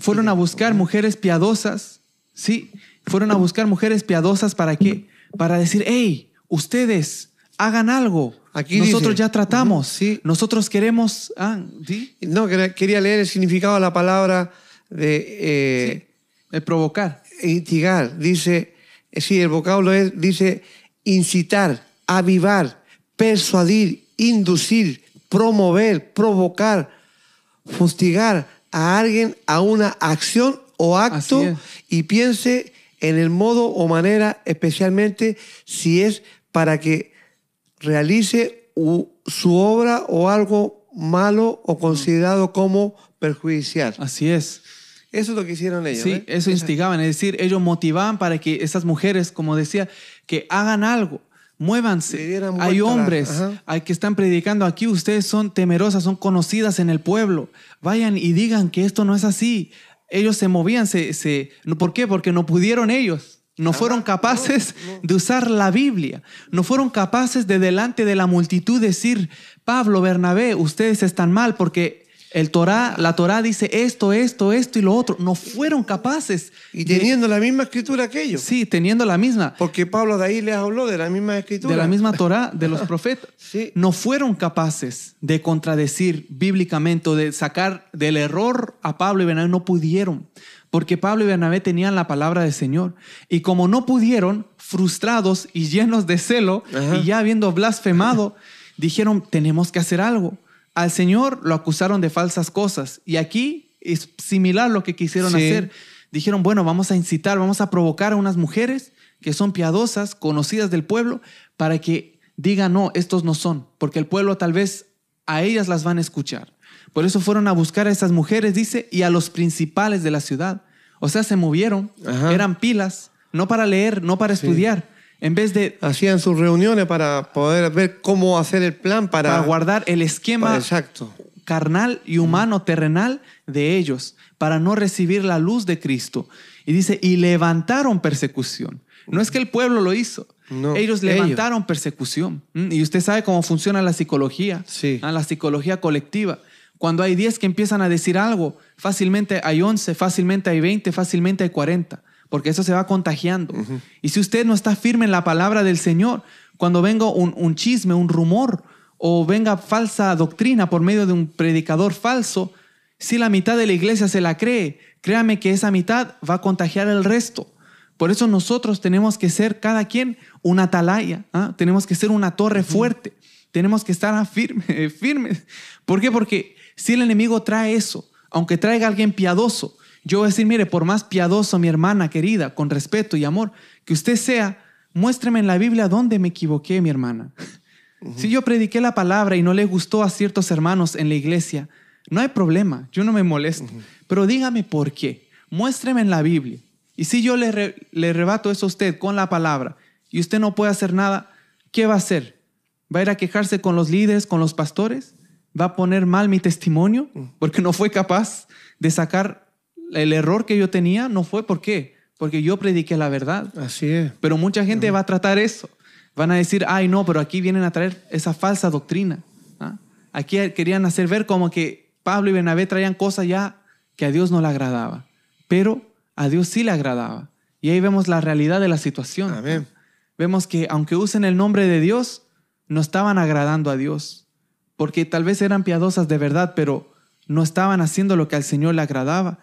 fueron a buscar mujeres piadosas, ¿sí? Fueron a buscar mujeres piadosas para qué? Para decir, hey, ustedes hagan algo, Aquí Nosotros ya tratamos, ¿sí? Nosotros queremos... Ah, ¿sí? No, quería leer el significado de la palabra de... Eh, provocar. Instigar. Dice, sí, el vocablo es, dice incitar, avivar, persuadir, inducir, promover, provocar, fustigar a alguien a una acción o acto y piense en el modo o manera, especialmente si es para que realice su obra o algo malo o considerado como perjudicial. Así es. Eso es lo que hicieron ellos. Sí, ¿eh? eso instigaban, es decir, ellos motivaban para que esas mujeres, como decía, que hagan algo, muévanse. Hay hombres hay que están predicando aquí, ustedes son temerosas, son conocidas en el pueblo. Vayan y digan que esto no es así. Ellos se movían, se, se, ¿por qué? Porque no pudieron ellos. No fueron capaces de usar la Biblia. No fueron capaces de delante de la multitud decir, Pablo, Bernabé, ustedes están mal porque el Torah, la Torah dice esto, esto, esto y lo otro. No fueron capaces. Y teniendo la misma escritura que ellos. Sí, teniendo la misma. Porque Pablo de ahí les habló de la misma escritura. De la misma Torah, de los [laughs] profetas. sí. No fueron capaces de contradecir bíblicamente o de sacar del error a Pablo y Bernabé. No pudieron porque Pablo y Bernabé tenían la palabra del Señor. Y como no pudieron, frustrados y llenos de celo, y ya habiendo blasfemado, dijeron, tenemos que hacer algo. Al Señor lo acusaron de falsas cosas. Y aquí es similar lo que quisieron hacer. Dijeron, bueno, vamos a incitar, vamos a provocar a unas mujeres que son piadosas, conocidas del pueblo, para que digan, no, estos no son, porque el pueblo tal vez a ellas las van a escuchar. Por eso fueron a buscar a esas mujeres, dice, y a los principales de la ciudad. O sea, se movieron, eran pilas, no para leer, no para estudiar. En vez de... Hacían sus reuniones para poder ver cómo hacer el plan para... Para guardar el esquema exacto. carnal y humano, terrenal de ellos, para no recibir la luz de Cristo. Y dice, y levantaron persecución. No es que el pueblo lo hizo. ellos levantaron persecución. Mm, y usted sabe cómo funciona la psicología, sí. Ah, la psicología colectiva. Cuando hay 10 que empiezan a decir algo, fácilmente hay 11, fácilmente hay 20, fácilmente hay 40, porque eso se va contagiando. Y si usted no está firme en la palabra del Señor, cuando venga un, chisme, un rumor, o venga falsa doctrina por medio de un predicador falso, si la mitad de la iglesia se la cree, créame que esa mitad va a contagiar el resto. Por eso nosotros tenemos que ser cada quien una atalaya, ¿ah? tenemos que ser una torre fuerte, tenemos que estar [laughs] firmes. Firme. ¿Por qué? Porque si el enemigo trae eso, aunque traiga a alguien piadoso, yo voy a decir, mire, por más piadoso mi hermana querida, con respeto y amor, que usted sea, muéstreme en la Biblia dónde me equivoqué, mi hermana. Si yo prediqué la palabra y no le gustó a ciertos hermanos en la iglesia, no hay problema, yo no me molesto. Pero dígame por qué. Muéstreme en la Biblia. Y si yo le, le rebato eso a usted con la palabra y usted no puede hacer nada, ¿qué va a hacer? ¿Va a ir a quejarse con los líderes, con los pastores? va a poner mal mi testimonio porque no fue capaz de sacar el error que yo tenía. No fue por qué, porque yo prediqué la verdad. Así es. Pero mucha gente va a tratar eso. Van a decir, ay, no, pero aquí vienen a traer esa falsa doctrina. ¿ah? Aquí querían hacer ver como que Pablo y Bernabé traían cosas ya que a Dios no le agradaba. Pero a Dios sí le agradaba. Y ahí vemos la realidad de la situación. Amén. Vemos que aunque usen el nombre de Dios, no estaban agradando a Dios. Porque tal vez eran piadosas de verdad, pero no estaban haciendo lo que al Señor le agradaba.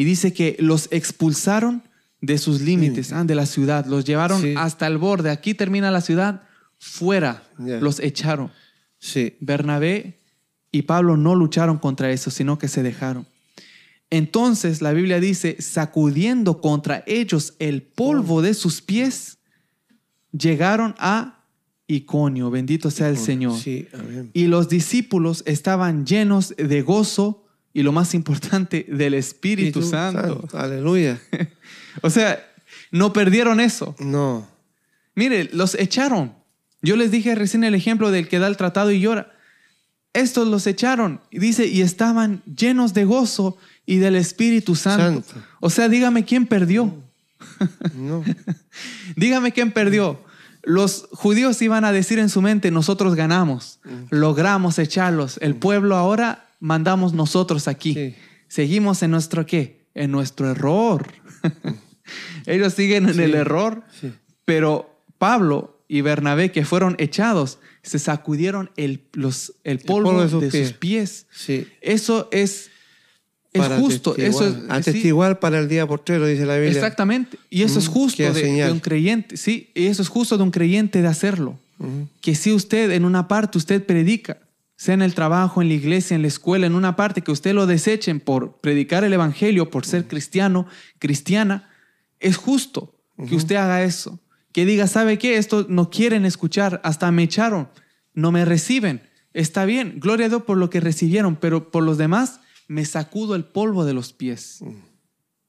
Y dice que los expulsaron de sus límites, ah, de la ciudad. Los llevaron Sí. hasta el borde. Aquí termina la ciudad, fuera. Los echaron. Sí. Bernabé y Pablo no lucharon contra eso, sino que se dejaron. Entonces la Biblia dice, sacudiendo contra ellos el polvo de sus pies, llegaron a Iconio, bendito sea el Señor. Sí. Y los discípulos estaban llenos de gozo y lo más importante, del Espíritu Santo. Aleluya. [laughs] O sea, no perdieron eso. No. Mire, los echaron. Yo les dije recién el ejemplo del que da el tratado y llora. Estos los echaron. Y dice, y estaban llenos de gozo y del Espíritu Santo. Santo. O sea, dígame quién perdió. No. [laughs] Dígame quién perdió. Los judíos iban a decir en su mente, nosotros ganamos, logramos echarlos. El pueblo ahora mandamos nosotros aquí. Sí. Seguimos en nuestro qué? En nuestro error. [laughs] Ellos siguen en Sí. el error, Sí. pero Pablo y Bernabé, que fueron echados, se sacudieron el, los- el polvo, polvo de, de sus sus pies. Eso es, es Para justo. Eso es, atestiguar. sí, para el día postrero, dice la Biblia. exactamente. Y eso es Mm, justo queda de, de un creyente. Sí, y eso es justo de un creyente de hacerlo. Ujú. Que si usted en una parte usted predica, sea en el trabajo, en la iglesia, en la escuela, en una parte que usted lo desechen por predicar el evangelio, por ser cristiano, cristiana, es justo que usted haga eso. Que diga, ¿sabe qué? Esto no quieren escuchar, hasta me echaron, no me reciben. Está bien, gloria a Dios por lo que recibieron, pero por los demás me sacudo el polvo de los pies.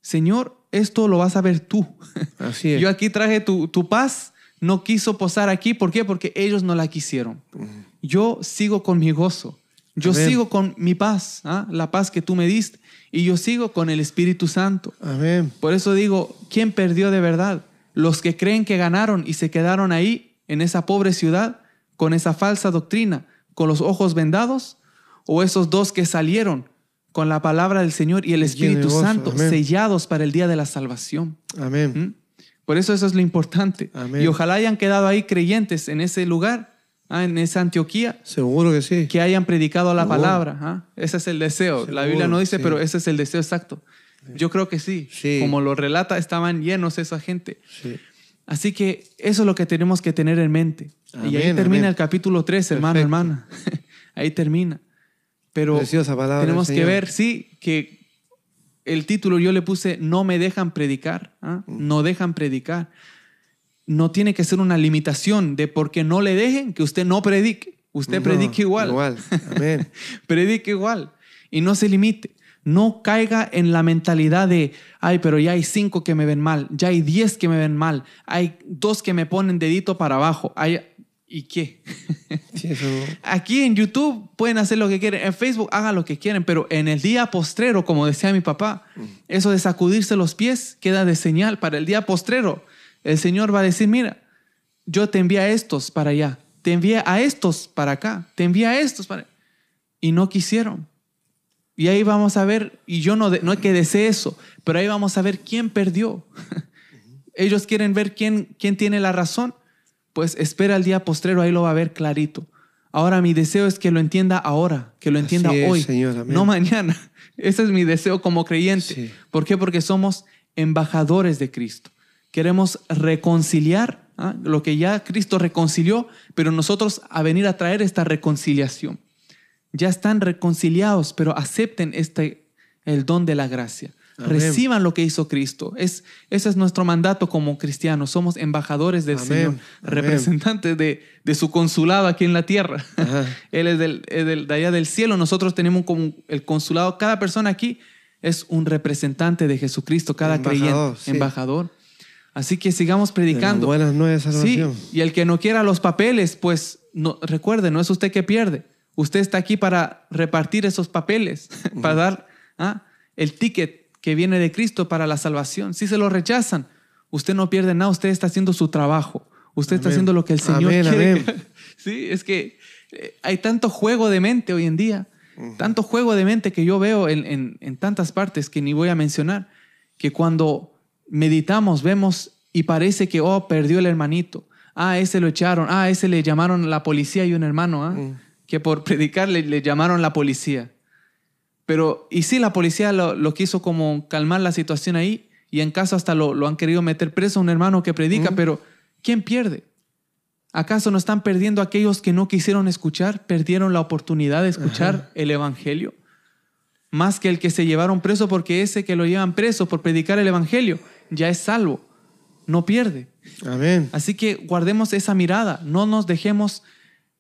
Señor, esto lo vas a ver tú. Así es. Yo aquí traje tu, tu paz, no quiso posar aquí. ¿Por qué? Porque ellos no la quisieron. Yo sigo con mi gozo. Yo Amén. sigo con mi paz, ¿ah? la paz que tú me diste. Y yo sigo con el Espíritu Santo. Amén. Por eso digo, ¿quién perdió de verdad? Los que creen que ganaron y se quedaron ahí, en esa pobre ciudad, con esa falsa doctrina, con los ojos vendados, o esos dos que salieron con la palabra del Señor y el Espíritu gozo. Santo, Amén. sellados para el día de la salvación. Amén. ¿Mm? Por eso eso es lo importante. Amén. Y ojalá hayan quedado ahí creyentes en ese lugar, ah, en esa Antioquía, Seguro que sí. que hayan predicado la Seguro. palabra. ah. Ese es el deseo. la Biblia no dice, sí. pero ese es el deseo exacto. Yo creo que sí. Sí. Como lo relata, estaban llenos esa gente. Sí. Así que eso es lo que tenemos que tener en mente. y ahí termina amén. el capítulo 3, hermano, Perfecto. hermana. [laughs] ahí termina. Pero Preciosa palabra tenemos que ver, sí, que el título yo le puse No me dejan predicar. ¿ah? Mm. No dejan predicar. No tiene que ser una limitación de porque no le dejen que usted no predique. Usted No, predique igual. Igual. Amén. [laughs] predique igual. Y no se limite. No caiga en la mentalidad de, ay, pero ya hay cinco que me ven mal, ya hay diez que me ven mal, hay dos que me ponen dedito para abajo. Hay... ¿Y qué? [laughs] Sí, eso no- Aquí en YouTube pueden hacer lo que quieren, en Facebook hagan lo que quieren, pero en el día postrero, como decía mi papá, eso de sacudirse los pies queda de señal para el día postrero. El Señor va a decir, mira, yo te envié a estos para allá, te envié a estos para acá, te envié a estos para... Y no quisieron. Y ahí vamos a ver, y yo no, no es que desee eso, pero ahí vamos a ver quién perdió. [laughs] Ellos quieren ver quién, quién tiene la razón. Pues espera el día postrero, ahí lo va a ver clarito. Ahora mi deseo es que lo entienda ahora, que lo entienda Así es, hoy, Señor, amén. no mañana. [laughs] Ese es mi deseo como creyente. Sí. ¿Por qué? Porque somos embajadores de Cristo. Queremos reconciliar ¿ah? lo que ya Cristo reconcilió, pero nosotros a venir a traer esta reconciliación. Ya están reconciliados, pero acepten este, el don de la gracia. Amén. Reciban lo que hizo Cristo. Es, ese es nuestro mandato como cristianos. Somos embajadores del Amén. Señor, representantes de, de su consulado aquí en la tierra. Ajá. [laughs] Él es, del, del- de allá del cielo. Nosotros tenemos como el consulado. Cada persona aquí es un representante de Jesucristo, cada Embajador, creyente, sí. embajador. Así que sigamos predicando. Buenas nuevas Sí, y el que no quiera los papeles, pues no, recuerde, no es usted que pierde. Usted está aquí para repartir esos papeles, [laughs] para dar ¿ah? el ticket que viene de Cristo para la salvación. Si se lo rechazan, usted no pierde nada, usted está haciendo su trabajo. Usted está haciendo lo que el Señor quiere. [laughs] sí, es que eh, hay tanto juego de mente hoy en día, tanto juego de mente que yo veo en, en tantas partes que ni voy a mencionar, que cuando meditamos, vemos y parece que, oh, perdió el hermanito. Ah, ese lo echaron. Ah, ese le llamaron la policía y un hermano, ¿ah? Mm. que por [laughs] predicar le, llamaron la policía. Pero, y sí, la policía lo, quiso como calmar la situación ahí, y en caso hasta lo, han querido meter preso a un hermano que predica, mm. pero ¿quién pierde? ¿Acaso no están perdiendo aquellos que no quisieron escuchar? ¿Perdieron la oportunidad de escuchar el Evangelio? Más que el que se llevaron preso porque ese que lo llevan preso por predicar el Evangelio ya es salvo, no pierde. Amén. Así que guardemos esa mirada, no nos dejemos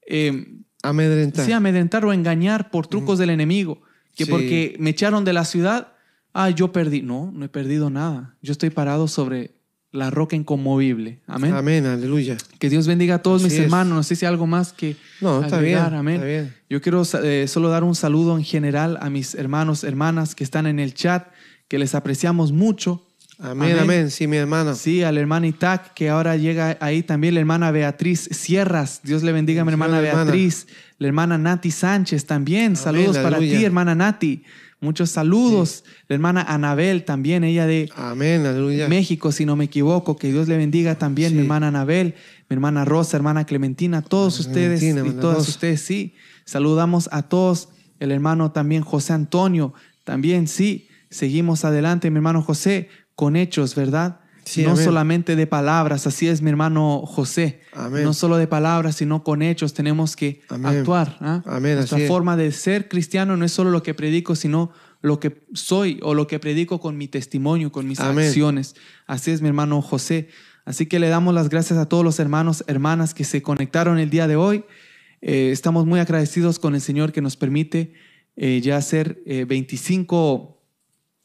eh, amedrentar. Sí, amedrentar o engañar por trucos del enemigo, que porque me echaron de la ciudad, ah, yo perdí. No, no he perdido nada. Yo estoy parado sobre la roca inconmovible. Amén. Amén, aleluya. Que Dios bendiga a todos mis hermanos. No sé si hay algo más que no, está bien, Amén. Está bien. Yo quiero eh, solo dar un saludo en general a mis hermanos, hermanas que están en el chat, que les apreciamos mucho. Amén, amén, Sí, mi hermana. Sí, al hermano Itac, que ahora llega ahí también, la hermana Beatriz Sierras. Dios le bendiga a mi hermana Beatriz. La hermana Nati Sánchez también. Saludos para ti, hermana Nati. Muchos saludos. La hermana Anabel también, ella de Amén, aleluya. México, si no me equivoco. Que Dios le bendiga también, mi hermana Anabel, mi hermana Rosa, hermana Clementina, todos ustedes y todas ustedes, sí. Saludamos a todos. El hermano también José Antonio, también, sí. Seguimos adelante, mi hermano José con hechos, ¿verdad? no solamente de palabras, así es mi hermano José. No solo de palabras, sino con hechos tenemos que actuar. ¿ah? Nuestra forma de ser cristiano no es solo lo que predico, sino lo que soy o lo que predico con mi testimonio, con mis acciones. Así es mi hermano José. Así que le damos las gracias a todos los hermanos, hermanas que se conectaron el día de hoy. Eh, estamos muy agradecidos con el Señor que nos permite eh, ya hacer 25,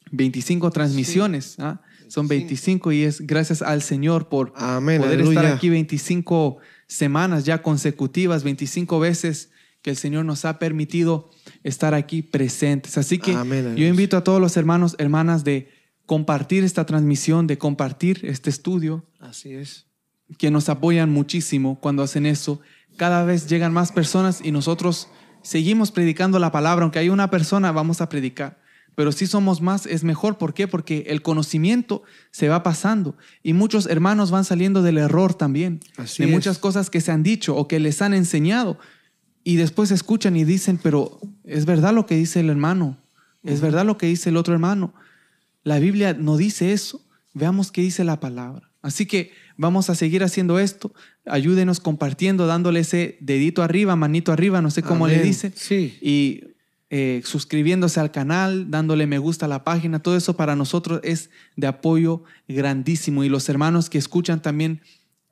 eh, 25 transmisiones. ¿ah? Son 25 y es gracias al Señor por poder estar aquí 25 semanas ya consecutivas, 25 veces que el Señor nos ha permitido estar aquí presentes. Así que yo invito a todos los hermanos, hermanas de compartir esta transmisión, de compartir este estudio. Así es. Que nos apoyan muchísimo cuando hacen eso. Cada vez llegan más personas y nosotros seguimos predicando la palabra. Aunque hay una persona, vamos a predicar pero si somos más es mejor. ¿Por qué? Porque el conocimiento se va pasando y muchos hermanos van saliendo del error también, de muchas cosas que se han dicho o que les han enseñado y después escuchan y dicen, pero es verdad lo que dice el hermano, es verdad lo que dice el otro hermano. La Biblia no dice eso. Veamos qué dice la palabra. Así que vamos a seguir haciendo esto. Ayúdenos compartiendo, dándole ese dedito arriba, manito arriba, no sé cómo le dice. Sí. Y eh, suscribiéndose al canal, dándole me gusta a la página, todo eso para nosotros es de apoyo grandísimo. Y los hermanos que escuchan también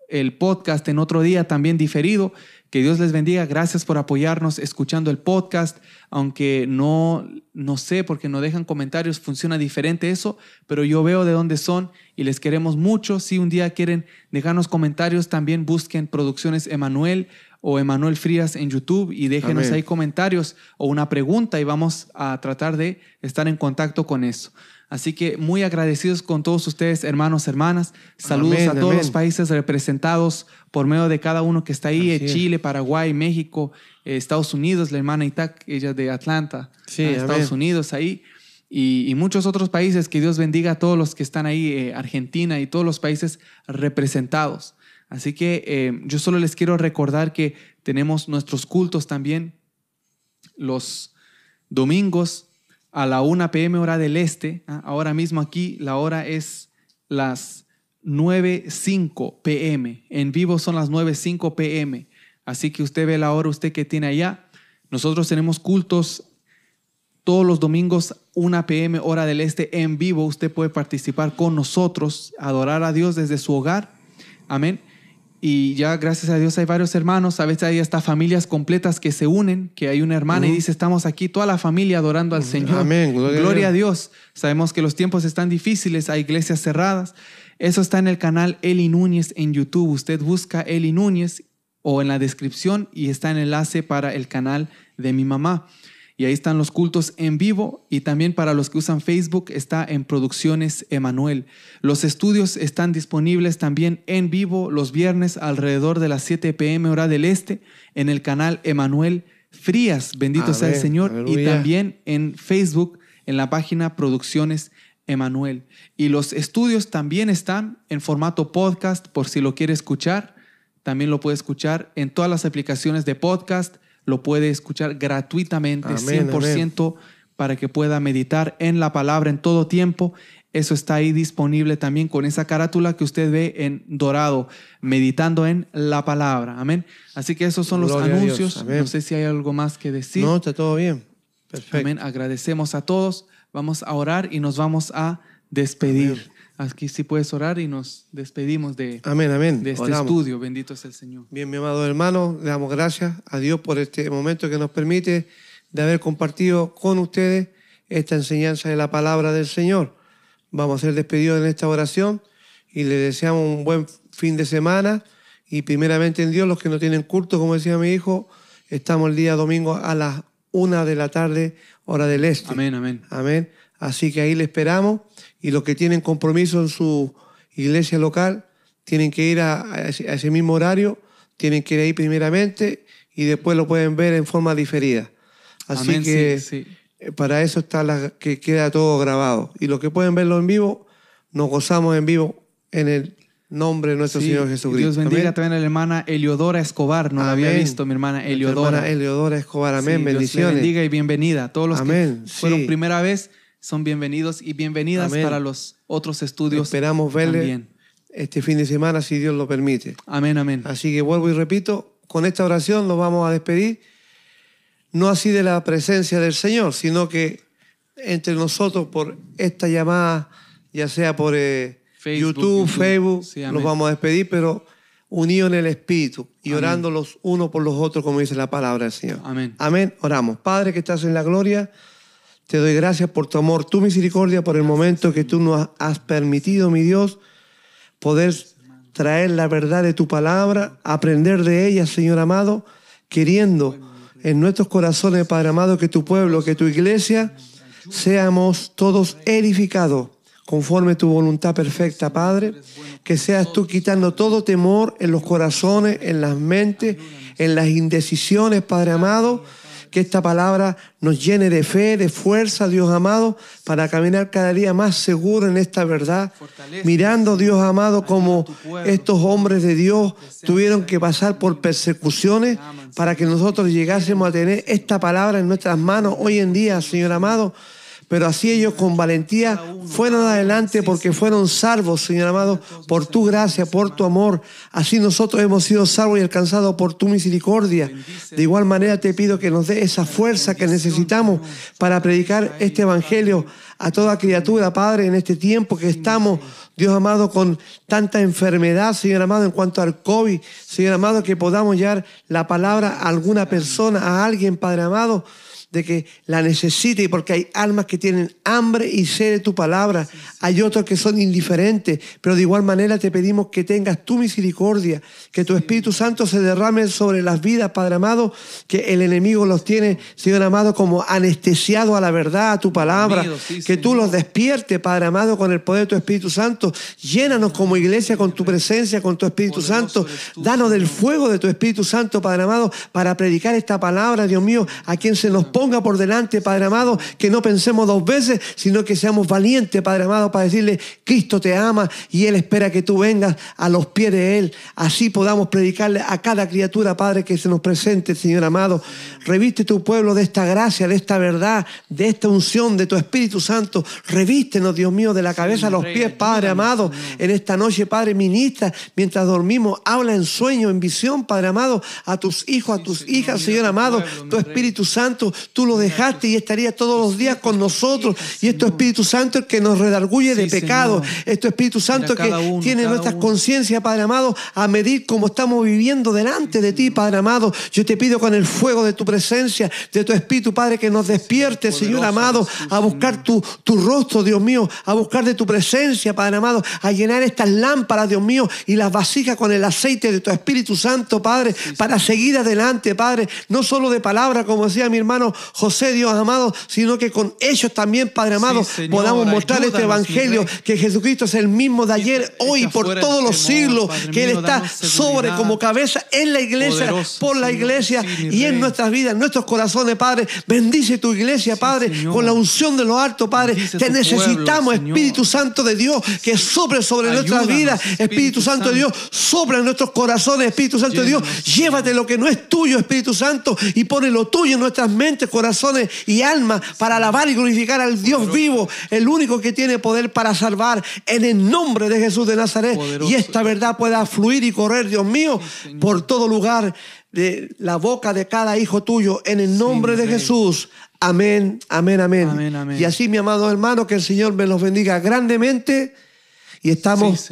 el podcast en otro día también diferido, que Dios les bendiga. Gracias por apoyarnos escuchando el podcast, aunque no, no sé, porque no dejan comentarios, funciona diferente eso, pero yo veo de dónde son y les queremos mucho. Si un día quieren dejarnos comentarios, también busquen Producciones Emanuel o Emanuel Frías en YouTube y déjenos ahí comentarios o una pregunta y vamos a tratar de estar en contacto con eso. Así que muy agradecidos con todos ustedes, hermanos, hermanas. Saludos a todos los países representados por medio de cada uno que está ahí, Chile, Paraguay, México, eh, Estados Unidos, la hermana Itac, ella de Atlanta, Estados Unidos ahí. Y, muchos otros países, que Dios bendiga a todos los que están ahí, eh, Argentina y todos los países representados. Así que eh, yo solo les quiero recordar que tenemos nuestros cultos también los domingos a la 1 pm hora del este. ¿ah? Ahora mismo aquí la hora es las 9.05 pm. En vivo son las 9.05 pm. Así que usted ve la hora usted que tiene allá. Nosotros tenemos cultos todos los domingos 1 pm hora del este en vivo. Usted puede participar con nosotros, adorar a Dios desde su hogar. Amén. Y ya, gracias a Dios, hay varios hermanos. A veces hay hasta familias completas que se unen, que hay una hermana y dice, estamos aquí, toda la familia adorando al Señor. Amén. Gloria, a, Dios. Sabemos que los tiempos están difíciles, hay iglesias cerradas. Eso está en el canal Eli Núñez en YouTube. Usted busca Eli Núñez o en la descripción y está el enlace para el canal de mi mamá. Y ahí están los cultos en vivo y también para los que usan Facebook está en Producciones Emanuel. Los estudios están disponibles también en vivo los viernes alrededor de las 7 pm hora del este en el canal Emanuel Frías, bendito sea el Señor, y también en Facebook en la página Producciones Emanuel. Y los estudios también están en formato podcast por si lo quiere escuchar. También lo puede escuchar en todas las aplicaciones de podcast lo puede escuchar gratuitamente, 100%, para que pueda meditar en la palabra en todo tiempo. Eso está ahí disponible también con esa carátula que usted ve en dorado, meditando en la palabra. Amén. Así que esos son los anuncios. No sé si hay algo más que decir. No, está todo bien. Perfecto. Amén. Agradecemos a todos. Vamos a orar y nos vamos a despedir. Aquí sí puedes orar y nos despedimos de, amén, amén. de este estudio. Bendito es el Señor. Bien, mi amado hermano, le damos gracias a Dios por este momento que nos permite de haber compartido con ustedes esta enseñanza de la palabra del Señor. Vamos a ser despedidos en esta oración y le deseamos un buen fin de semana y primeramente en Dios, los que no tienen culto, como decía mi hijo, estamos el día domingo a las una de la tarde, hora del este. Amén, amén. Amén. Así que ahí le esperamos y los que tienen compromiso en su iglesia local tienen que ir a, ese, mismo horario, tienen que ir ahí primeramente y después lo pueden ver en forma diferida. Así que eh, para eso está la, que queda todo grabado. Y los que pueden verlo en vivo, nos gozamos en vivo en el nombre de nuestro Señor Jesucristo. Dios bendiga también a la hermana Eliodora Escobar. No la había visto, mi hermana Eliodora. Hermana Eliodora Escobar, amén. Bendiciones. Dios bendiga y bienvenida. Todos los que fueron primera vez son bienvenidos y bienvenidas para los otros estudios. Esperamos verle este fin de semana si Dios lo permite. Amén, amén. Así que vuelvo y repito, con esta oración nos vamos a despedir, no así de la presencia del Señor, sino que entre nosotros por esta llamada, ya sea por eh, YouTube, Facebook, nos vamos a despedir, pero unidos en el Espíritu y orando los unos por los otros, como dice la palabra del Señor. Amén. Amén. Oramos. Padre que estás en la gloria. Te doy gracias por tu amor, tu misericordia, por el momento que tú nos has permitido, mi Dios, poder traer la verdad de tu palabra, aprender de ella, Señor amado, queriendo en nuestros corazones, Padre amado, que tu pueblo, que tu iglesia, seamos todos edificados conforme tu voluntad perfecta, Padre. Que seas tú quitando todo temor en los corazones, en las mentes, en las indecisiones, Padre amado que esta palabra nos llene de fe, de fuerza, Dios amado, para caminar cada día más seguro en esta verdad, mirando, Dios amado, como estos hombres de Dios tuvieron que pasar por persecuciones para que nosotros llegásemos a tener esta palabra en nuestras manos hoy en día, Señor amado pero así ellos con valentía fueron adelante porque fueron salvos, Señor amado, por tu gracia, por tu amor. Así nosotros hemos sido salvos y alcanzados por tu misericordia. De igual manera te pido que nos dé esa fuerza que necesitamos para predicar este evangelio a toda criatura, Padre, en este tiempo que estamos, Dios amado, con tanta enfermedad, Señor amado, en cuanto al COVID, Señor amado, que podamos llevar la palabra a alguna persona, a alguien, Padre amado de que la necesite y porque hay almas que tienen hambre y sed de tu palabra. Hay otros que son indiferentes, pero de igual manera te pedimos que tengas tu misericordia, que tu Espíritu Santo se derrame sobre las vidas, Padre amado, que el enemigo los tiene, Señor amado, como anestesiado a la verdad, a tu palabra, que tú los despiertes, Padre amado, con el poder de tu Espíritu Santo. Llénanos como iglesia con tu presencia, con tu Espíritu Santo. Danos del fuego de tu Espíritu Santo, Padre amado, para predicar esta palabra, Dios mío, a quien se nos ponga ponga por delante, Padre amado, que no pensemos dos veces, sino que seamos valientes, Padre amado, para decirle, Cristo te ama y Él espera que tú vengas a los pies de Él. Así podamos predicarle a cada criatura, Padre, que se nos presente, Señor amado. Reviste tu pueblo de esta gracia, de esta verdad, de esta unción, de tu Espíritu Santo. Revístenos, Dios mío, de la cabeza a los pies, Padre amado. En esta noche, Padre, ministra, mientras dormimos, habla en sueño, en visión, Padre amado, a tus hijos, a tus hijas, Señor amado. Tu Espíritu Santo, tú lo dejaste y estaría todos los días con nosotros. Y esto Espíritu Santo el que nos redarguye de pecado. Esto Espíritu Santo que tiene nuestras conciencias, Padre amado, a medir cómo estamos viviendo delante de ti, Padre amado. Yo te pido con el fuego de tu presencia, de tu Espíritu, Padre, que nos despierte, Señor amado, a buscar tu, tu rostro, Dios mío, a buscar de tu presencia, Padre amado, a llenar estas lámparas, Dios mío, y las vasijas con el aceite de tu Espíritu Santo, Padre, para seguir adelante, Padre, no solo de palabra, como decía mi hermano José, Dios amado, sino que con ellos también, Padre amado, podamos mostrar este Evangelio, que Jesucristo es el mismo de ayer, hoy, y por todos los siglos, que Él está sobre como cabeza en la iglesia, por la iglesia y en nuestras vidas, en nuestros corazones, Padre. Bendice tu iglesia, Padre, con la unción de lo alto, Padre. Te necesitamos, Espíritu Santo de Dios, que sobre sobre nuestras vidas, Espíritu Santo de Dios, en nuestros corazones, Espíritu Santo de Dios. Llévate lo que no es tuyo, Espíritu Santo, y pone lo tuyo en nuestras mentes, corazones y almas para alabar y glorificar al Dios vivo, el único que tiene poder para salvar, en el nombre de Jesús de Nazaret. Y esta verdad pueda fluir y correr, Dios mío, por todo lugar de la boca de cada hijo tuyo, en el nombre de Jesús. Amén, amén, amén. Y así, mi amado hermano, que el Señor me los bendiga grandemente. Y estamos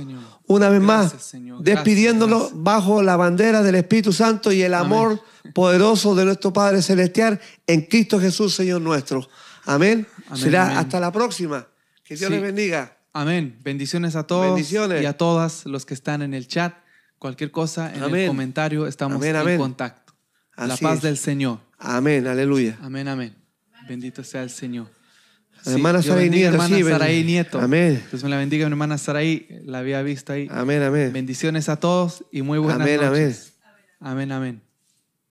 una vez más despidiéndonos bajo la bandera del Espíritu Santo y el amor poderoso de nuestro Padre Celestial en Cristo Jesús, Señor nuestro. Amén. Será hasta la próxima. Que Dios les bendiga. Amén. Bendiciones a todos y a todas los que están en el chat. Cualquier cosa en el comentario estamos en contacto. la paz del Señor. Amén. Aleluya. Amén, amén. Bendito sea el Señor. Hermana Saraí Nieto. Hermana Saraí Nieto. Amén. Dios me la bendiga, mi hermana Saraí. La había visto ahí. Amén, amén. Bendiciones a todos y muy buenas amén, noches. Amén, amén. amén.